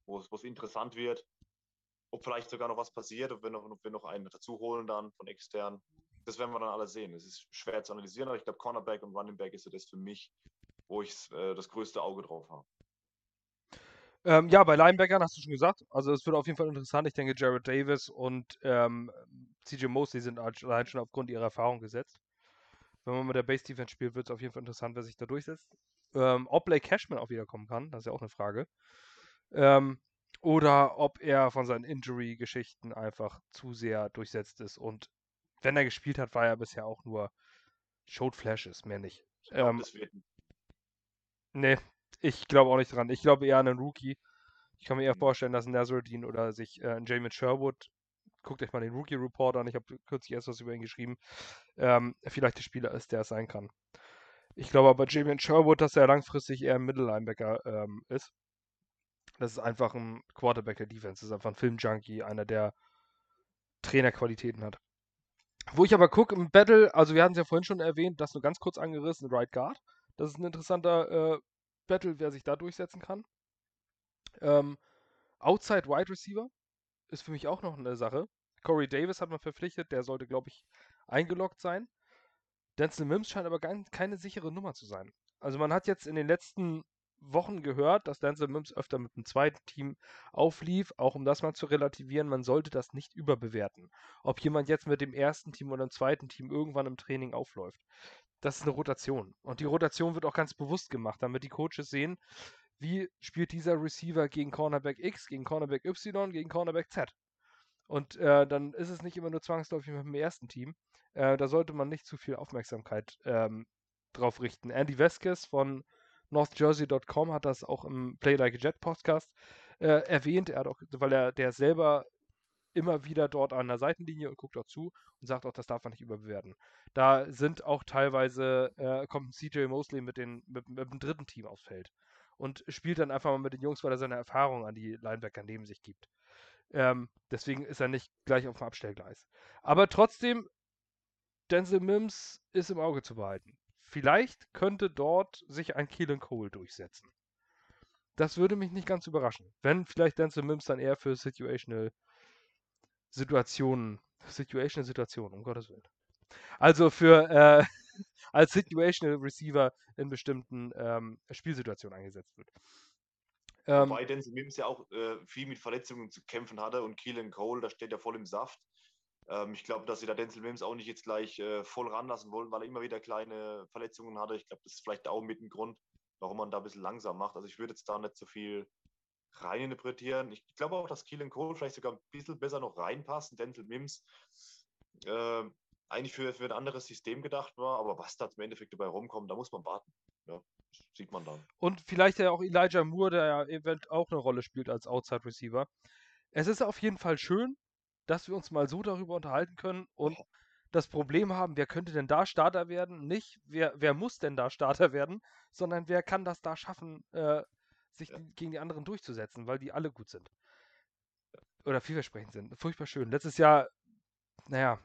wo es interessant wird. Ob vielleicht sogar noch was passiert, ob wir noch, ob wir noch einen dazu holen dann von extern. Das werden wir dann alle sehen. Es ist schwer zu analysieren, aber ich glaube, Cornerback und Running Back ist so das für mich, wo ich äh, das größte Auge drauf habe. Ähm, ja, bei Linebackern hast du schon gesagt. Also es wird auf jeden Fall interessant. Ich denke, Jared Davis und ähm, CJ Mosley sind allein schon aufgrund ihrer Erfahrung gesetzt. Wenn man mit der Base Defense spielt, wird es auf jeden Fall interessant, wer sich da durchsetzt. Ähm, ob Blake Cashman auch wiederkommen kann, das ist ja auch eine Frage. Ähm, oder ob er von seinen Injury-Geschichten einfach zu sehr durchsetzt ist. Und wenn er gespielt hat, war er bisher auch nur Showed Flashes, mehr nicht. Ich glaub, ähm, das wird... Nee, ich glaube auch nicht dran. Ich glaube eher an einen Rookie. Ich kann mir eher vorstellen, dass ein Nazardine oder sich äh, ein Jamin Sherwood, guckt euch mal den Rookie Report an, ich habe kürzlich erst was über ihn geschrieben, ähm, vielleicht der Spieler ist, der es sein kann. Ich glaube aber Jamin Sherwood, dass er langfristig eher ein Mittellinebacker ähm, ist. Das ist einfach ein Quarterback der Defense. Das ist einfach ein Filmjunkie, einer, der Trainerqualitäten hat. Wo ich aber gucke im Battle, also wir hatten es ja vorhin schon erwähnt, das nur ganz kurz angerissen, Right Guard. Das ist ein interessanter äh, Battle, wer sich da durchsetzen kann. Ähm, Outside Wide Receiver ist für mich auch noch eine Sache. Corey Davis hat man verpflichtet, der sollte, glaube ich, eingeloggt sein. Denzel Mims scheint aber keine sichere Nummer zu sein. Also man hat jetzt in den letzten Wochen gehört, dass Denzel Mims öfter mit dem zweiten Team auflief, auch um das mal zu relativieren, man sollte das nicht überbewerten. Ob jemand jetzt mit dem ersten Team oder dem zweiten Team irgendwann im Training aufläuft. Das ist eine Rotation. Und die Rotation wird auch ganz bewusst gemacht, damit die Coaches sehen, wie spielt dieser Receiver gegen Cornerback X, gegen Cornerback Y, gegen Cornerback Z. Und äh, dann ist es nicht immer nur zwangsläufig mit dem ersten Team. Äh, da sollte man nicht zu viel Aufmerksamkeit ähm, drauf richten. Andy Vasquez von NorthJersey.com hat das auch im Play Like a Jet Podcast äh, erwähnt. Er hat auch, weil er der selber immer wieder dort an der Seitenlinie und guckt zu und sagt auch, das darf man nicht überbewerten. Da sind auch teilweise, äh, kommt CJ Mosley mit, den, mit, mit dem dritten Team aufs Feld und spielt dann einfach mal mit den Jungs, weil er seine Erfahrung an die Linebacker neben sich gibt. Ähm, deswegen ist er nicht gleich auf dem Abstellgleis. Aber trotzdem, Denzel Mims ist im Auge zu behalten. Vielleicht könnte dort sich ein Keelan Cole durchsetzen. Das würde mich nicht ganz überraschen. Wenn vielleicht Denzel Mims dann eher für Situational Situationen, Situational Situationen, um Gottes Willen. Also für äh, als Situational Receiver in bestimmten ähm, Spielsituationen eingesetzt wird. Ähm, Wobei Denzel Mims ja auch äh, viel mit Verletzungen zu kämpfen hatte und Keelan Cole, da steht ja voll im Saft. Ähm, ich glaube, dass sie da Denzel Mims auch nicht jetzt gleich äh, voll ranlassen wollen, weil er immer wieder kleine Verletzungen hatte. Ich glaube, das ist vielleicht auch mit ein Grund, warum man da ein bisschen langsam macht. Also ich würde jetzt da nicht so viel reininterpretieren. Ich glaube auch, dass Keelan Cole vielleicht sogar ein bisschen besser noch reinpasst. Denzel Mims äh, eigentlich für, für ein anderes System gedacht war, aber was da im Endeffekt dabei rumkommt, da muss man warten. Ja, sieht man dann. Und vielleicht ja auch Elijah Moore, der ja eventuell auch eine Rolle spielt als Outside Receiver. Es ist auf jeden Fall schön, dass wir uns mal so darüber unterhalten können und das Problem haben, wer könnte denn da Starter werden? Nicht, wer, wer muss denn da Starter werden, sondern wer kann das da schaffen, äh, sich ja. gegen die anderen durchzusetzen, weil die alle gut sind. Oder vielversprechend sind. Furchtbar schön. Letztes Jahr, naja,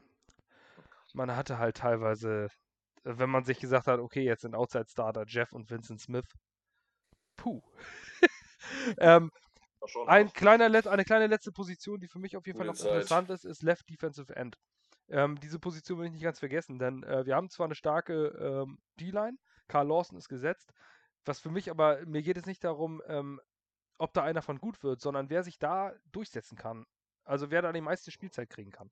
man hatte halt teilweise, wenn man sich gesagt hat, okay, jetzt sind Outside Starter Jeff und Vincent Smith. Puh. ähm, ein kleiner eine kleine letzte Position, die für mich auf jeden Fall noch interessant ist, ist Left Defensive End. Ähm, diese Position will ich nicht ganz vergessen, denn äh, wir haben zwar eine starke ähm, D-Line, Carl Lawson ist gesetzt, was für mich aber, mir geht es nicht darum, ähm, ob da einer von gut wird, sondern wer sich da durchsetzen kann. Also wer da die meiste Spielzeit kriegen kann.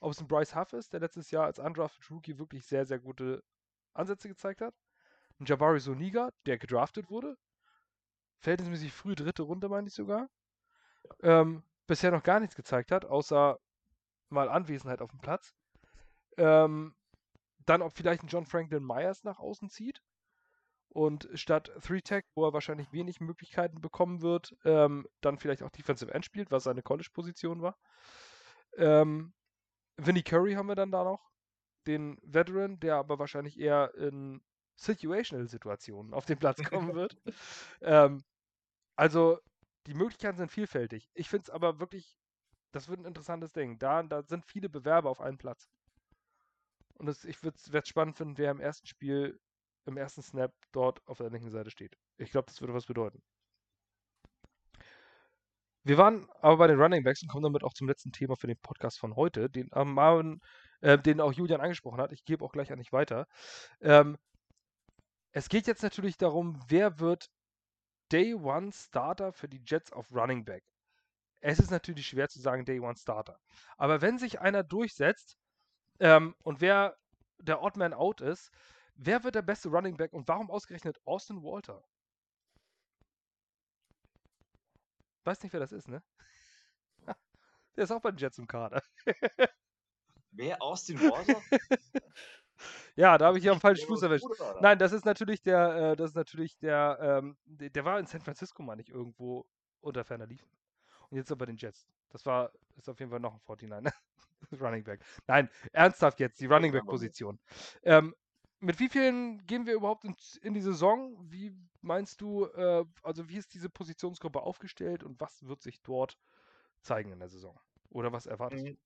Ob es ein Bryce Huff ist, der letztes Jahr als Undrafted Rookie wirklich sehr, sehr gute Ansätze gezeigt hat. Ein Jabari Soniga, der gedraftet wurde. Verhältnismäßig früh dritte Runde, meine ich sogar. Ähm, bisher noch gar nichts gezeigt hat, außer mal Anwesenheit auf dem Platz. Ähm, dann, ob vielleicht ein John Franklin Myers nach außen zieht. Und statt 3-Tech, wo er wahrscheinlich wenig Möglichkeiten bekommen wird, ähm, dann vielleicht auch Defensive End spielt, was seine College-Position war. Ähm, Vinnie Curry haben wir dann da noch. Den Veteran, der aber wahrscheinlich eher in Situational-Situationen auf den Platz kommen wird. ähm, also, die Möglichkeiten sind vielfältig. Ich finde es aber wirklich, das wird ein interessantes Ding. Da, da sind viele Bewerber auf einen Platz. Und das, ich werde es spannend finden, wer im ersten Spiel, im ersten Snap dort auf der linken Seite steht. Ich glaube, das würde was bedeuten. Wir waren aber bei den Running Backs und kommen damit auch zum letzten Thema für den Podcast von heute, den äh, Marvin, äh, den auch Julian angesprochen hat. Ich gebe auch gleich an dich weiter. Ähm, es geht jetzt natürlich darum, wer wird Day One Starter für die Jets auf Running Back. Es ist natürlich schwer zu sagen Day One Starter. Aber wenn sich einer durchsetzt ähm, und wer der Oddman Out ist, wer wird der beste Running Back und warum ausgerechnet Austin Walter? Weiß nicht, wer das ist, ne? Der ist auch bei den Jets im Kader. Wer? Austin Walter? ja, da habe ich ja am falschen Fuß erwischt. Nein, das ist natürlich der, äh, das ist natürlich der, ähm, der, der, war in San Francisco mal nicht irgendwo unter ferner Liefen. Und jetzt er bei den Jets. Das war, ist auf jeden Fall noch ein 49 Running Back. Nein, ernsthaft jetzt, die Running Back-Position. Ähm, mit wie vielen gehen wir überhaupt in, in die Saison? Wie meinst du, äh, also wie ist diese Positionsgruppe aufgestellt und was wird sich dort zeigen in der Saison? Oder was erwartest du? Mhm.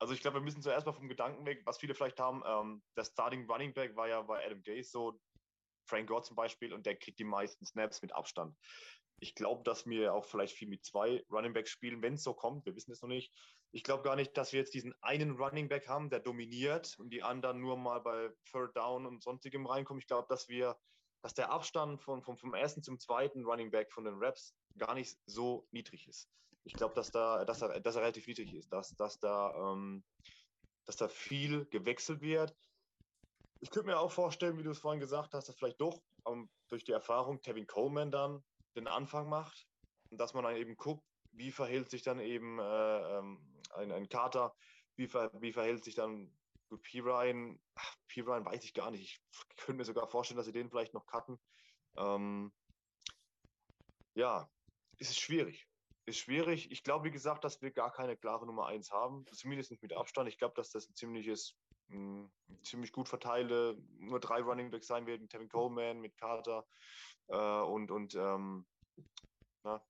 Also ich glaube, wir müssen zuerst mal vom Gedanken weg, was viele vielleicht haben, ähm, der Starting Running Back war ja bei Adam Gase so, Frank Gore zum Beispiel, und der kriegt die meisten Snaps mit Abstand. Ich glaube, dass wir auch vielleicht viel mit zwei Running Backs spielen, wenn es so kommt. Wir wissen es noch nicht. Ich glaube gar nicht, dass wir jetzt diesen einen Running Back haben, der dominiert und die anderen nur mal bei Third Down und sonstigem reinkommen. Ich glaube, dass wir, dass der Abstand von, vom, vom ersten zum zweiten Running Back von den Raps gar nicht so niedrig ist. Ich glaube, dass da, dass er, dass er relativ niedrig ist, dass, dass da, ähm, dass da viel gewechselt wird. Ich könnte mir auch vorstellen, wie du es vorhin gesagt hast, dass vielleicht doch um, durch die Erfahrung Tevin Coleman dann den Anfang macht und dass man dann eben guckt, wie verhält sich dann eben äh, ähm, ein, ein Kater, wie, ver, wie verhält sich dann gut P. Ryan, Ach, P. Ryan weiß ich gar nicht. Ich könnte mir sogar vorstellen, dass sie den vielleicht noch cutten. Ähm, ja, es ist schwierig. Ist schwierig. Ich glaube, wie gesagt, dass wir gar keine klare Nummer 1 haben. Zumindest nicht mit Abstand. Ich glaube, dass das ein ziemliches, mh, hm, ziemlich gut verteile, nur drei Running Backs sein werden. Tevin Coleman mit Carter äh, und, und ähm, na,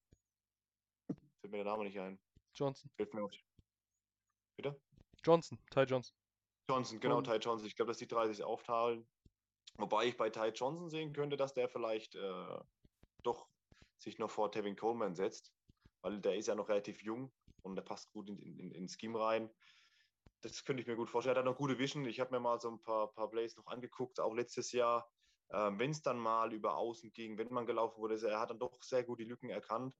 fällt mir der Name nicht ein. Johnson. Fällt mir auf. Bitte? Johnson, Ty Johnson. Johnson, genau, Ty Johnson. Ich glaube, dass die drei sich aufteilen. Wobei ich bei Ty Johnson sehen könnte, dass der vielleicht äh, doch sich noch vor Tevin Coleman setzt, weil der ist ja noch relativ jung und der passt gut in, in, in Scheme rein. Das könnte ich mir gut vorstellen. Er hat noch gute Vision. Ich habe mir mal so ein paar, paar Plays noch angeguckt, auch letztes Jahr. Ähm, wenn es dann mal über außen ging, wenn man gelaufen wurde, er hat dann doch sehr gut die Lücken erkannt.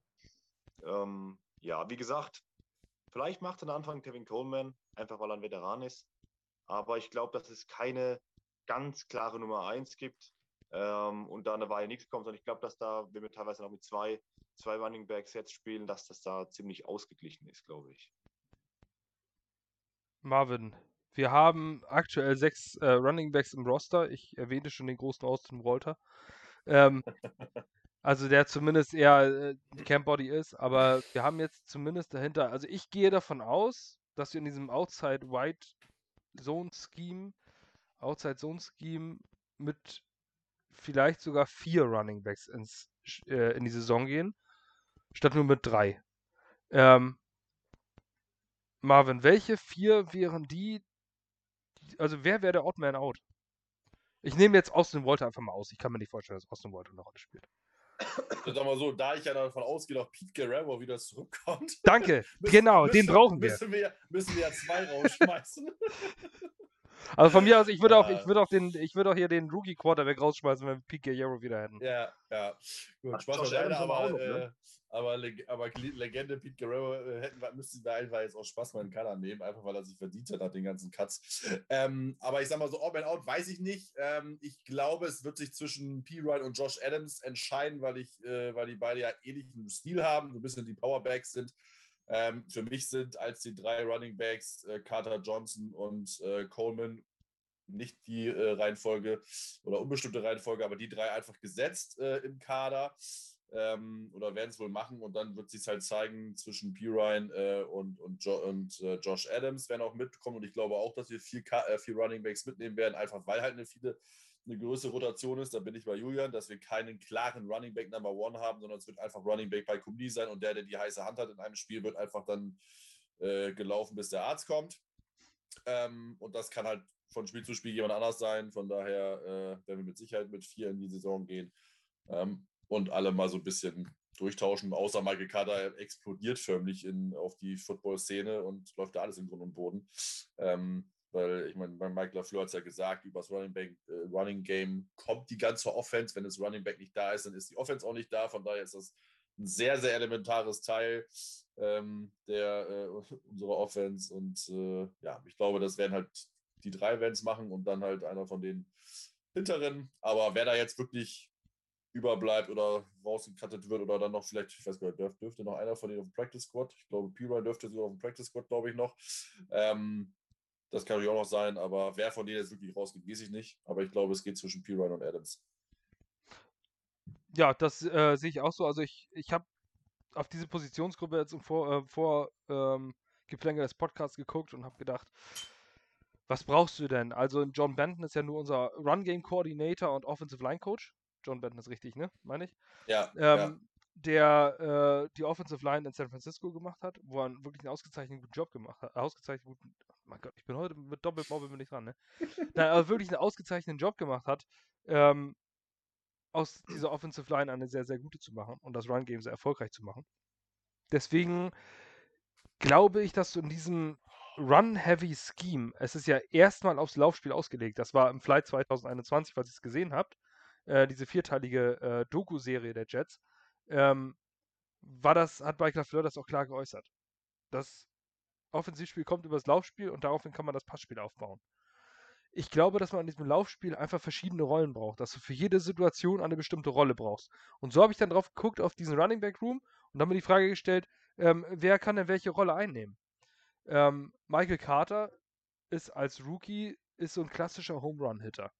Ähm, ja, wie gesagt, vielleicht macht er den Anfang Kevin Coleman, einfach weil er ein Veteran ist. Aber ich glaube, dass es keine ganz klare Nummer 1 gibt ähm, und da eine Weile nichts kommt. Und ich glaube, dass da, wenn wir teilweise noch mit zwei, zwei Running Backs jetzt spielen, dass das da ziemlich ausgeglichen ist, glaube ich. Marvin, wir haben aktuell sechs äh, Running Backs im Roster. Ich erwähnte schon den großen Austin Walter. Ähm, also der zumindest eher äh, Campbody ist, aber wir haben jetzt zumindest dahinter, also ich gehe davon aus, dass wir in diesem Outside Wide Zone Scheme, Outside Zone Scheme mit vielleicht sogar vier Running Backs ins, äh, in die Saison gehen, statt nur mit drei. Ähm, Marvin, welche vier wären die? Also wer wäre der Odd Man Out? Ich nehme jetzt Austin Walter einfach mal aus. Ich kann mir nicht vorstellen, dass Austin Walter eine Rolle spielt. Sag mal so, da ich ja davon ausgehe, dass Pete Guerrero wieder zurückkommt. Danke, müssen, genau, müssen, den brauchen wir. Müssen wir, müssen wir ja zwei rausschmeißen. Also von mir aus, ich würde auch, ich würde auch den, ich würde auch hier den Rookie Quarterback rausschmeißen, wenn wir Pete Guerrero wieder hätten. Ja, ja. Gut, Spaß beiseite, aber, noch, ne? Aber, aber Legende Pete Guerrero äh, hätten müssten wir einfach jetzt auch Spaß mal in Kader nehmen, einfach weil er sich verdient hat nach den ganzen Cuts. Ähm, aber ich sag mal so, Odd Man Out weiß ich nicht. Ähm, ich glaube, es wird sich zwischen P. Wright und Josh Adams entscheiden, weil ich, äh, weil die beide ja ähnlichen Stil haben, so ein bisschen die Powerbacks sind. Ähm, für mich sind als die drei Running Backs äh, Carter Johnson und äh, Coleman nicht die äh, Reihenfolge oder unbestimmte Reihenfolge, aber die drei einfach gesetzt äh, im Kader ähm, oder werden es wohl machen und dann wird sich halt zeigen zwischen P. Ryan äh, und, und, jo und äh, Josh Adams werden auch mitkommen und ich glaube auch, dass wir vier, äh, vier Running Backs mitnehmen werden, einfach weil halt eine viele eine größere Rotation ist, da bin ich bei Julian, dass wir keinen klaren Running Back Number One haben, sondern es wird einfach Running Back bei Kumni sein und der, der die heiße Hand hat in einem Spiel, wird einfach dann äh, gelaufen, bis der Arzt kommt. Ähm, und das kann halt von Spiel zu Spiel jemand anders sein. Von daher äh, werden wir mit Sicherheit mit vier in die Saison gehen ähm, und alle mal so ein bisschen durchtauschen. Außer Michael Carter explodiert förmlich in, auf die Football-Szene und läuft da alles im Grund und Boden. Ähm, weil ich meine, Mike LaFleur hat es ja gesagt, über das Running, Back, äh, Running Game kommt die ganze Offense. Wenn das Running Back nicht da ist, dann ist die Offense auch nicht da. Von daher ist das ein sehr, sehr elementares Teil ähm, der, äh, unserer Offense. Und äh, ja, ich glaube, das werden halt die drei Vans machen und dann halt einer von den hinteren. Aber wer da jetzt wirklich überbleibt oder rausgekattet wird oder dann noch vielleicht, ich weiß gar nicht, dürfte, noch einer von denen auf dem Practice Squad. Ich glaube, P. dürfte sogar auf dem Practice Squad, glaube ich, noch. Ähm, das kann natürlich auch noch sein, aber wer von denen jetzt wirklich rausgeht, weiß ich nicht. Aber ich glaube, es geht zwischen P. und Adams. Ja, das äh, sehe ich auch so. Also ich, ich habe auf diese Positionsgruppe jetzt im Vor, äh, vor ähm, des Podcasts geguckt und habe gedacht, was brauchst du denn? Also John Benton ist ja nur unser Run-Game-Coordinator und Offensive Line-Coach. John Benton ist richtig, ne? Meine ich? Ja. Ähm, ja. Der äh, die Offensive Line in San Francisco gemacht hat, wo er wirklich einen ausgezeichneten guten Job gemacht hat. Ausgezeichnet guten, oh mein Gott, ich bin heute mit Doppelmobbel bin ich dran, ne? Nein, aber wirklich einen ausgezeichneten Job gemacht hat. Ähm, aus dieser Offensive Line eine sehr, sehr gute zu machen und das Run-Game sehr erfolgreich zu machen. Deswegen glaube ich, dass du in diesem Run-Heavy-Scheme, es ist ja erstmal aufs Laufspiel ausgelegt, das war im Flight 2021, falls ihr es gesehen habt, äh, diese vierteilige äh, Doku-Serie der Jets, ähm, war das, hat Mike LaFleur das auch klar geäußert. Das Offensivspiel kommt über das Laufspiel und daraufhin kann man das Passspiel aufbauen. Ich glaube, dass man in diesem Laufspiel einfach verschiedene Rollen braucht, dass du für jede Situation eine bestimmte Rolle brauchst. Und so habe ich dann drauf geguckt auf diesen Running Back Room und habe mir die Frage gestellt, ähm, wer kann denn welche Rolle einnehmen? Ähm, Michael Carter ist als Rookie ist so ein klassischer Home Run Hitter.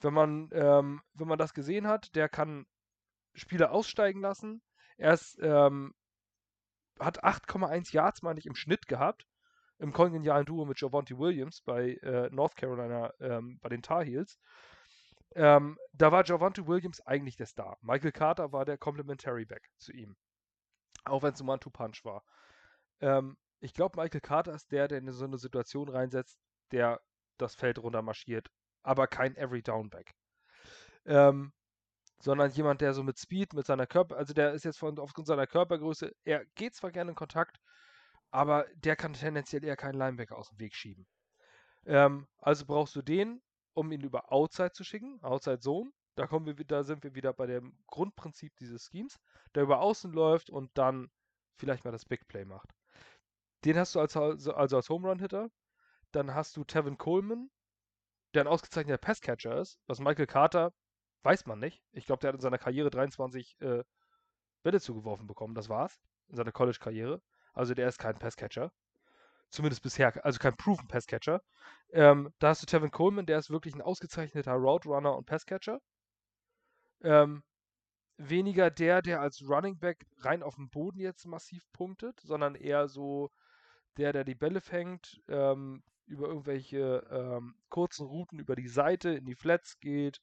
Wenn man, ähm, wenn man das gesehen hat, der kann Spieler aussteigen lassen. Er ist, ähm, hat 8,1 Yards, meine ich, im Schnitt gehabt. Im kongenialen Duo mit Javonte Williams bei äh, North Carolina, ähm, bei den Tar Heels. Ähm, da war Javonte Williams eigentlich der Star. Michael Carter war der Complementary Back zu ihm. Auch wenn es ein One-Two-Punch war. Ähm, ich glaube, Michael Carter ist der, der in so eine Situation reinsetzt, der das Feld runter marschiert, aber kein Every-Down-Back. Ähm, sondern jemand, der so mit Speed, mit seiner Körper, also der ist jetzt von, aufgrund seiner Körpergröße, er geht zwar gerne in Kontakt, aber der kann tendenziell eher keinen Linebacker aus dem Weg schieben. Ähm, also brauchst du den, um ihn über Outside zu schicken, Outside Zone. Da, kommen wir, da sind wir wieder bei dem Grundprinzip dieses Schemes, der über Außen läuft und dann vielleicht mal das Big Play macht. Den hast du als, also als Home Run Hitter. Dann hast du Tevin Coleman, der ein ausgezeichneter Passcatcher ist, was Michael Carter Weiß man nicht. Ich glaube, der hat in seiner Karriere 23 äh, Bälle zugeworfen bekommen. Das war's. In seiner College-Karriere. Also der ist kein Passcatcher. Zumindest bisher, also kein Proven Passcatcher. Ähm, da hast du Tevin Coleman, der ist wirklich ein ausgezeichneter Route Runner und Passcatcher. Ähm, weniger der, der als Running Back rein auf dem Boden jetzt massiv punktet, sondern eher so der, der die Bälle fängt, ähm, über irgendwelche ähm, kurzen Routen über die Seite in die Flats geht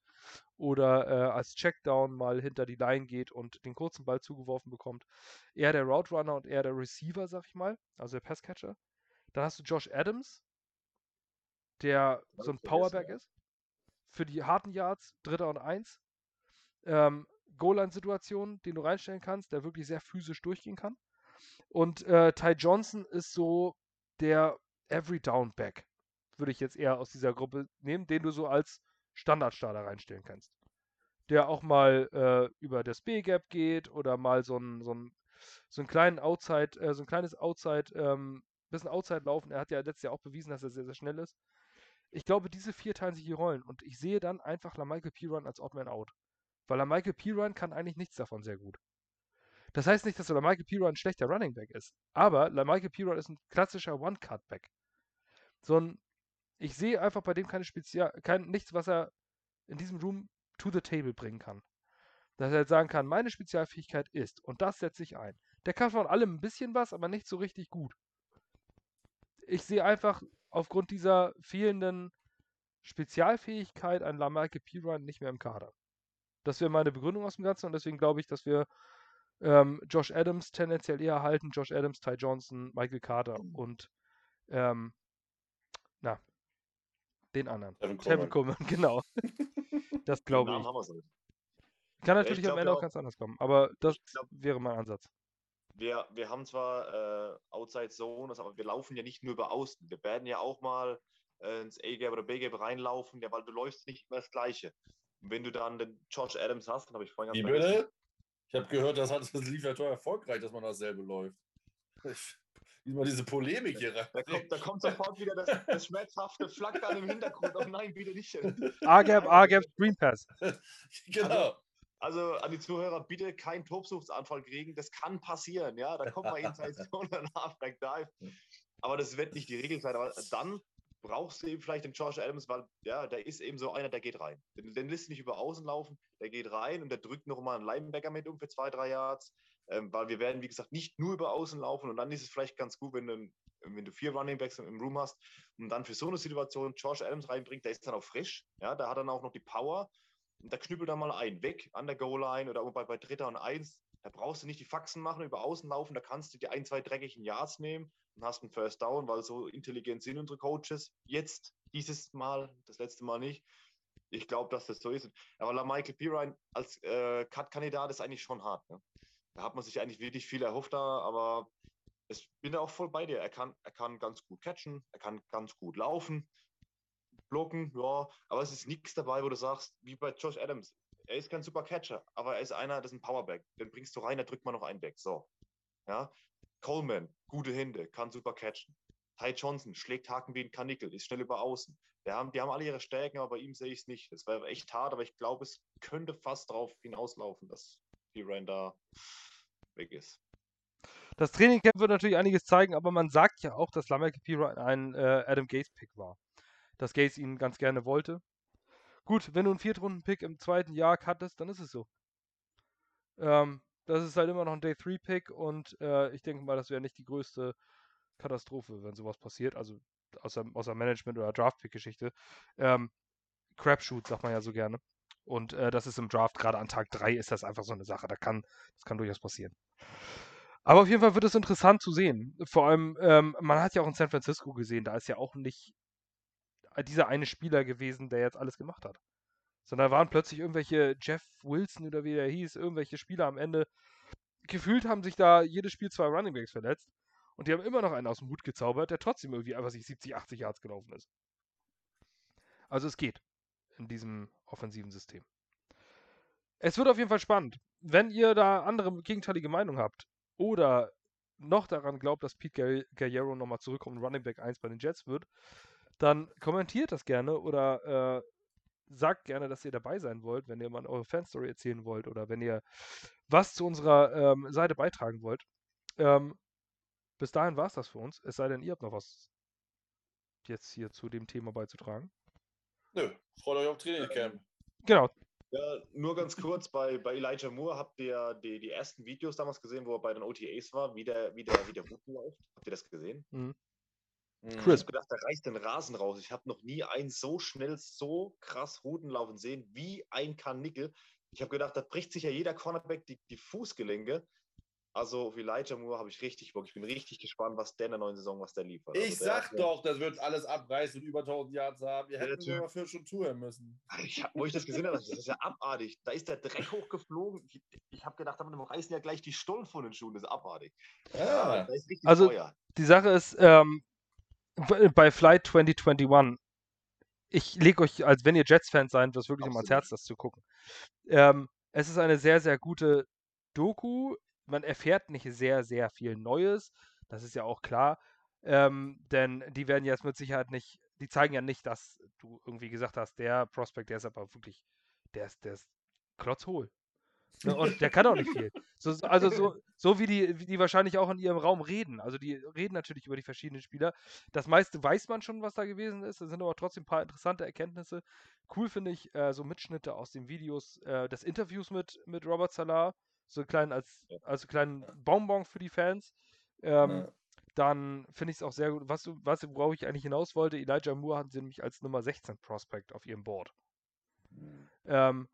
oder äh, als Checkdown mal hinter die Line geht und den kurzen Ball zugeworfen bekommt. Eher der Route Runner und eher der Receiver, sag ich mal, also der Passcatcher. Dann hast du Josh Adams, der so ein Powerback ist. Für die harten Yards, Dritter und Eins. Ähm, Goal-Line-Situationen, den du reinstellen kannst, der wirklich sehr physisch durchgehen kann. Und äh, Ty Johnson ist so der Every Down Back, würde ich jetzt eher aus dieser Gruppe nehmen, den du so als Standardstarter reinstellen kannst. Der auch mal äh, über das B-Gap geht oder mal so ein, so ein, so einen kleinen Outside, äh, so ein kleines Outside, ähm, bisschen Outside laufen. Er hat ja letztes Jahr auch bewiesen, dass er sehr, sehr schnell ist. Ich glaube, diese vier teilen sich die Rollen und ich sehe dann einfach LaMichael Piran als Oddman Out. Weil LaMichael Piran kann eigentlich nichts davon sehr gut. Das heißt nicht, dass LaMichael Piran ein schlechter Running Back ist. Aber LaMichael Piran ist ein klassischer One-Cut-Back. So ein, ich sehe einfach bei dem keine Spezial, kein, nichts, was er in diesem Room to the table bringen kann. Dass er jetzt sagen kann, meine Spezialfähigkeit ist, und das setze ich ein. Der kann von allem ein bisschen was, aber nicht so richtig gut. Ich sehe einfach aufgrund dieser fehlenden Spezialfähigkeit an Lamarke Piran nicht mehr im Kader. Das wäre meine Begründung aus dem Ganzen und deswegen glaube ich, dass wir ähm, Josh Adams tendenziell eher halten. Josh Adams, Ty Johnson, Michael Carter und ähm, na, den anderen. Tevin Coleman, genau. das glaube ich. Kann natürlich glaub, am Ende auch ganz anders kommen, aber das glaub, wäre mein Ansatz. Wir, wir haben zwar äh, Outside Zone, aber wir laufen ja nicht nur über Außen. Wir werden ja auch mal äh, ins A-Gap oder B-Gap reinlaufen, ja, weil du läufst nicht immer das Gleiche. Und wenn du dann den Josh Adams hast, dann habe ich vorhin ganz Wie Ich habe gehört, das, hat, das lief ja toll erfolgreich, dass man dasselbe läuft. Immer diese Polemik hier rein. Da kommt, da kommt sofort wieder das, das schmerzhafte Flackern im Hintergrund. Oh nein, bitte nicht. A-Gap, A-Gap, Screen Pass. genau. Also, also, an die Zuhörer, bitte keinen Tobsuchtsanfall kriegen. Das kann passieren, ja. Da kommt mal Zone und Halfback Dive. Aber das wird nicht die Regel sein. Aber dann brauchst du eben vielleicht den Josh Adams, weil ja, der ist eben so einer, der geht rein. Den, den lässt nicht über außen laufen, der geht rein und der drückt nochmal einen Linebacker mit um für zwei, drei Yards ähm, weil wir werden, wie gesagt, nicht nur über Außen laufen und dann ist es vielleicht ganz gut, wenn du, wenn du vier Running Backs im Room hast und dann für so eine Situation Josh Adams reinbringt, der ist dann auch frisch, ja, da hat dann auch noch die Power und da knüppelt er mal ein, weg an der Goal-Line oder bei, bei Dritter und Eins, da brauchst du nicht die Faxen machen, über Außen laufen, da kannst du die ein, zwei dreckigen Yards nehmen und hast einen First Down, weil so intelligent sind unsere Coaches. Jetzt, dieses Mal, das letzte Mal nicht. Ich glaube, dass das so ist. Aber La Michael Pirine als äh, Cut-Kandidat ist eigentlich schon hart. Ne? Da hat man sich eigentlich wirklich viel erhofft, da, aber ich bin da auch voll bei dir. Er kann, er kann ganz gut catchen, er kann ganz gut laufen, blocken, ja, aber es ist nichts dabei, wo du sagst, wie bei Josh Adams, er ist kein super Catcher, aber er ist einer, das ist ein Powerback. Den bringst du rein, da drückt man noch einen weg. So. Ja. Coleman, gute Hände, kann super catchen. Ty Johnson schlägt Haken wie ein Kanickel, ist schnell über außen. Die haben, die haben alle ihre Stärken, aber bei ihm sehe ich es nicht. Es wäre echt hart, aber ich glaube, es könnte fast darauf hinauslaufen, dass Piran da weg ist. Das Trainingcamp wird natürlich einiges zeigen, aber man sagt ja auch, dass Lamek Piran ein äh, Adam Gaze-Pick war. Dass Gaze ihn ganz gerne wollte. Gut, wenn du einen Viertrunden-Pick im zweiten Jahr hattest, dann ist es so. Ähm, das ist halt immer noch ein Day-3-Pick und äh, ich denke mal, das wäre nicht die größte Katastrophe, wenn sowas passiert. Also außer, außer Management- oder Draft-Pick-Geschichte. Ähm, Crapshoot, sagt man ja so gerne. Und äh, das ist im Draft, gerade an Tag 3, ist das einfach so eine Sache. Da kann, das kann durchaus passieren. Aber auf jeden Fall wird es interessant zu sehen. Vor allem, ähm, man hat ja auch in San Francisco gesehen, da ist ja auch nicht dieser eine Spieler gewesen, der jetzt alles gemacht hat. Sondern da waren plötzlich irgendwelche Jeff Wilson oder wie der hieß, irgendwelche Spieler am Ende. Gefühlt haben sich da jedes Spiel zwei Runningbacks verletzt. Und die haben immer noch einen aus dem Hut gezaubert, der trotzdem irgendwie einfach sich 70, 80 Yards gelaufen ist. Also es geht in diesem offensiven System. Es wird auf jeden Fall spannend. Wenn ihr da andere gegenteilige Meinung habt oder noch daran glaubt, dass Pete Guerrero nochmal zurückkommt und Running Back 1 bei den Jets wird, dann kommentiert das gerne oder äh, sagt gerne, dass ihr dabei sein wollt, wenn ihr mal eure Fanstory erzählen wollt oder wenn ihr was zu unserer ähm, Seite beitragen wollt. Ähm, bis dahin war es das für uns. Es sei denn, ihr habt noch was jetzt hier zu dem Thema beizutragen. Nö, freut euch auf Trainingcamp. Genau. Ja, nur ganz kurz, bei, bei Elijah Moore habt ihr die, die ersten Videos damals gesehen, wo er bei den OTAs war, wie der, wie der, wie der Routen läuft. Habt ihr das gesehen? Mhm. Ich habe gedacht, der reißt den Rasen raus. Ich habe noch nie einen so schnell, so krass Routen laufen sehen wie ein Kanickel. Ich habe gedacht, da bricht sich ja jeder Cornerback die, die Fußgelenke. Also auf Elijah Moore habe ich richtig Bock. Ich bin richtig gespannt, was der in der neuen Saison, was der liefert. Ich also sag doch, das wird alles abreißen und über 1000 Yards haben. Wir hätten ja, dafür schon touren müssen. Ich, wo ich das gesehen habe, das ist ja abartig. Da ist der Dreck hochgeflogen. Ich, ich habe gedacht, wir reißen ja gleich die Stollen von den Schuhen. Das ist abartig. Ja. ist also teuer. die Sache ist, ähm, bei Flight 2021, ich lege euch, als wenn ihr Jets-Fans seid, das wirklich immer ans Herz, das zu gucken. Ähm, es ist eine sehr, sehr gute Doku. Man erfährt nicht sehr, sehr viel Neues. Das ist ja auch klar. Ähm, denn die werden jetzt mit Sicherheit nicht, die zeigen ja nicht, dass du irgendwie gesagt hast, der Prospect, der ist aber wirklich, der ist, der ist klotzhohl. Ne, und der kann auch nicht viel. So, also so, so wie, die, wie die wahrscheinlich auch in ihrem Raum reden. Also die reden natürlich über die verschiedenen Spieler. Das meiste weiß man schon, was da gewesen ist. Es sind aber trotzdem ein paar interessante Erkenntnisse. Cool finde ich äh, so Mitschnitte aus den Videos äh, des Interviews mit, mit Robert Salah. So kleinen als also kleinen Bonbon für die Fans. Ähm, ja. Dann finde ich es auch sehr gut. Was, was worauf ich eigentlich hinaus wollte, Elijah Moore hatten sie nämlich als Nummer 16 Prospect auf ihrem Board. Mhm. Ähm,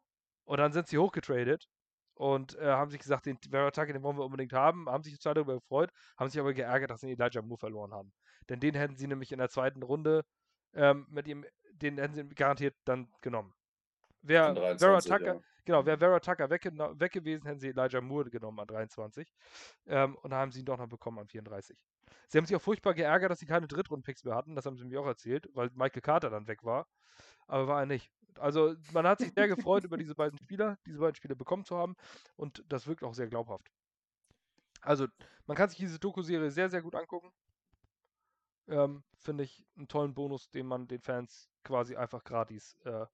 und dann sind sie hochgetradet und äh, haben sich gesagt, den Verataki, den wollen wir unbedingt haben, haben sich total darüber gefreut, haben sich aber geärgert, dass sie Elijah Moore verloren haben. Denn den hätten sie nämlich in der zweiten Runde ähm, mit ihm, den hätten sie garantiert dann genommen. Wäre Vera Tucker, ja. Genau, wäre Vera Tucker weg, weg, gewesen, hätten sie Elijah Moore genommen an 23. Ähm, und dann haben sie ihn doch noch bekommen an 34. Sie haben sich auch furchtbar geärgert, dass sie keine Drittrunden-Picks mehr hatten, das haben sie mir auch erzählt, weil Michael Carter dann weg war. Aber war er nicht. Also man hat sich sehr gefreut über diese beiden Spieler, diese beiden Spieler bekommen zu haben und das wirkt auch sehr glaubhaft. Also man kann sich diese Doku-Serie sehr, sehr gut angucken. Ähm, Finde ich einen tollen Bonus, den man den Fans quasi einfach gratis äh,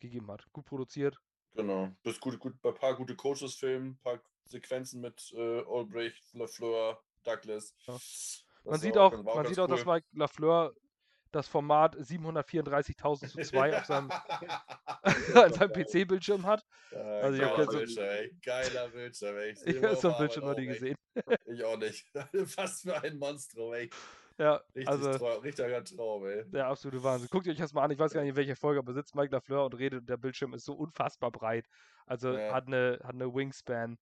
gegeben hat. Gut produziert. Genau. Bis gut, gut, ein paar gute Coaches filmen, ein paar Sequenzen mit äh, Olbricht, Lafleur, Douglas. Ja. Man sieht auch, man sieht auch, cool. dass Mike Lafleur das Format 734.000 zu 2 auf seinem, seinem PC-Bildschirm hat. Ja, also geiler Bildschirm, ey. Geiler Bildschirm, ey. Ich, ich habe so einen Bildschirm noch nie gesehen. Ich auch nicht. Fast für ein Monstrum, ey. Ja, Richtig also, Traum, richtiger Traum, ey. Der absolute Wahnsinn. Guckt euch das mal an. Ich weiß gar nicht, in welcher Folge, aber sitzt Mike Lafleur und redet und der Bildschirm ist so unfassbar breit. Also ja. hat, eine, hat eine Wingspan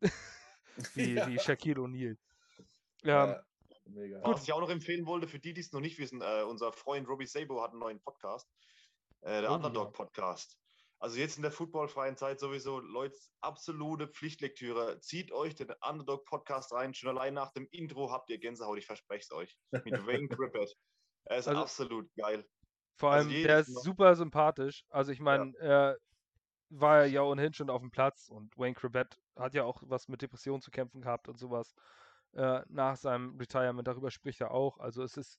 wie, ja. wie Shaquille O'Neal. Ja, ähm, Mega. Was ich auch noch empfehlen wollte, für die, die es noch nicht wissen, äh, unser Freund Robbie Sabo hat einen neuen Podcast. Äh, der Oh, Underdog ja. Podcast. Also jetzt in der footballfreien Zeit sowieso, Leute, absolute Pflichtlektüre. Zieht euch den Underdog Podcast rein. Schon allein nach dem Intro habt ihr Gänsehaut, ich verspreche es euch. Mit Wayne Crippet. Er ist Also- absolut geil. Vor Also allem, jedes der ist Mal- super sympathisch. Also ich meine, er war ja ohnehin schon auf dem Platz und Wayne Cribbett hat ja auch was mit Depressionen zu kämpfen gehabt und sowas. Äh, nach seinem Retirement, darüber spricht er auch. Also es ist,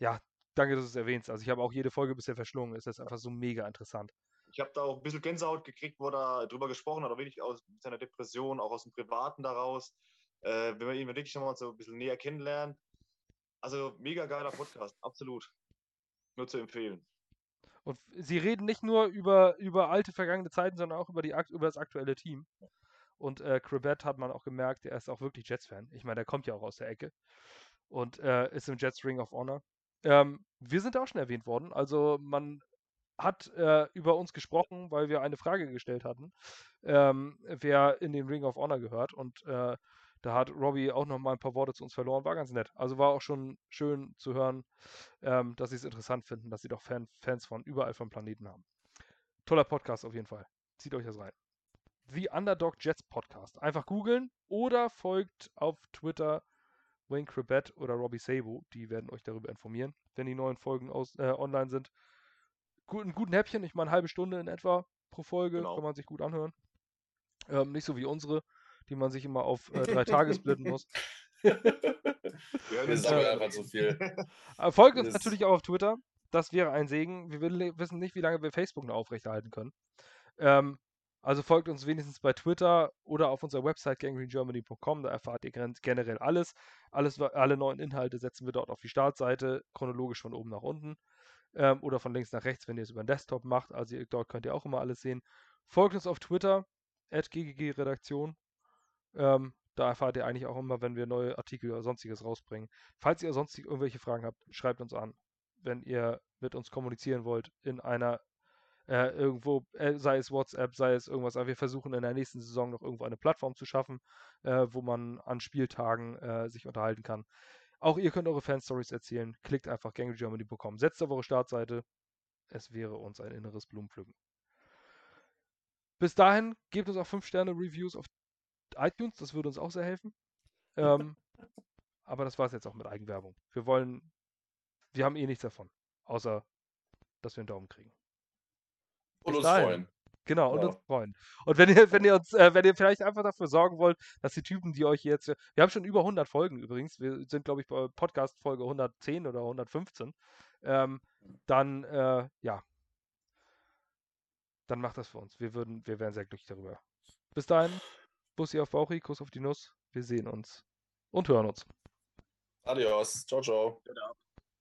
ja, danke, dass du es erwähnst. Also ich habe auch jede Folge bisher verschlungen. Es ist einfach so mega interessant. Ich habe da auch ein bisschen Gänsehaut gekriegt, wo er drüber gesprochen hat, auch wirklich aus seiner Depression, auch aus dem Privaten daraus. Äh, wenn man ihn wirklich nochmal so ein bisschen näher kennenlernt. Also mega geiler Podcast, absolut. Nur zu empfehlen. Und sie reden nicht nur über, über alte vergangene Zeiten, sondern auch über, die, über das aktuelle Team. Und äh, Cribbett hat man auch gemerkt, er ist auch wirklich Jets-Fan. Ich meine, der kommt ja auch aus der Ecke und äh, ist im Jets Ring of Honor. Ähm, wir sind auch schon erwähnt worden. Also man hat äh, über uns gesprochen, weil wir eine Frage gestellt hatten, ähm, wer in den Ring of Honor gehört. Und äh, da hat Robbie auch noch mal ein paar Worte zu uns verloren. War ganz nett. Also war auch schon schön zu hören, ähm, dass sie es interessant finden, dass sie doch Fan Fans von überall vom Planeten haben. Toller Podcast auf jeden Fall. Zieht euch das rein. The Underdog Jets Podcast. Einfach googeln oder folgt auf Twitter Wayne Cribbett oder Robbie Sabo. Die werden euch darüber informieren, wenn die neuen Folgen aus, äh, online sind. Gut, ein guten Häppchen, ich meine, eine halbe Stunde in etwa pro Folge, Genau. kann man sich gut anhören. Ähm, nicht so wie unsere, die man sich immer auf äh, drei Tage splitten muss. Wir sammeln einfach zu viel. Äh, Folgt uns natürlich auch auf Twitter. Das wäre ein Segen. Wir will- wissen nicht, wie lange wir Facebook noch aufrechterhalten können. Ähm, also folgt uns wenigstens bei Twitter oder auf unserer Website gangrengermany.com. Da erfahrt ihr gen- generell alles. alles. Alle neuen Inhalte setzen wir dort auf die Startseite, chronologisch von oben nach unten. Ähm, oder von links nach rechts, wenn ihr es über den Desktop macht. Also ihr, dort könnt ihr auch immer alles sehen. Folgt uns auf Twitter, ggg-redaktion. Ähm, da erfahrt ihr eigentlich auch immer, wenn wir neue Artikel oder sonstiges rausbringen. Falls ihr sonstig irgendwelche Fragen habt, schreibt uns an. Wenn ihr mit uns kommunizieren wollt in einer äh, irgendwo, äh, sei es WhatsApp, sei es irgendwas, aber wir versuchen in der nächsten Saison noch irgendwo eine Plattform zu schaffen, äh, wo man an Spieltagen äh, sich unterhalten kann. Auch ihr könnt eure Fan-Stories erzählen. Klickt einfach gangrygermany.com. Setzt auf eure Startseite. Es wäre uns ein inneres Blumenpflücken. Bis dahin, gebt uns auch 5-Sterne-Reviews auf iTunes, das würde uns auch sehr helfen. Ähm, aber das war es jetzt auch mit Eigenwerbung. Wir wollen, wir haben eh nichts davon, außer dass wir einen Daumen kriegen. Und uns freuen. Genau, und Genau. uns freuen. Und wenn ihr, wenn ihr uns, äh, wenn ihr vielleicht einfach dafür sorgen wollt, dass die Typen, die euch jetzt, wir haben schon über 100 Folgen übrigens, wir sind, glaube ich, bei Podcast Folge 110 oder 115, ähm, dann, äh, ja, dann macht das für uns. Wir würden, wir wären sehr glücklich darüber. Bis dahin, Bussi auf Bauchi, Kuss auf die Nuss. Wir sehen uns und hören uns. Adios. Ciao, ciao. Ja,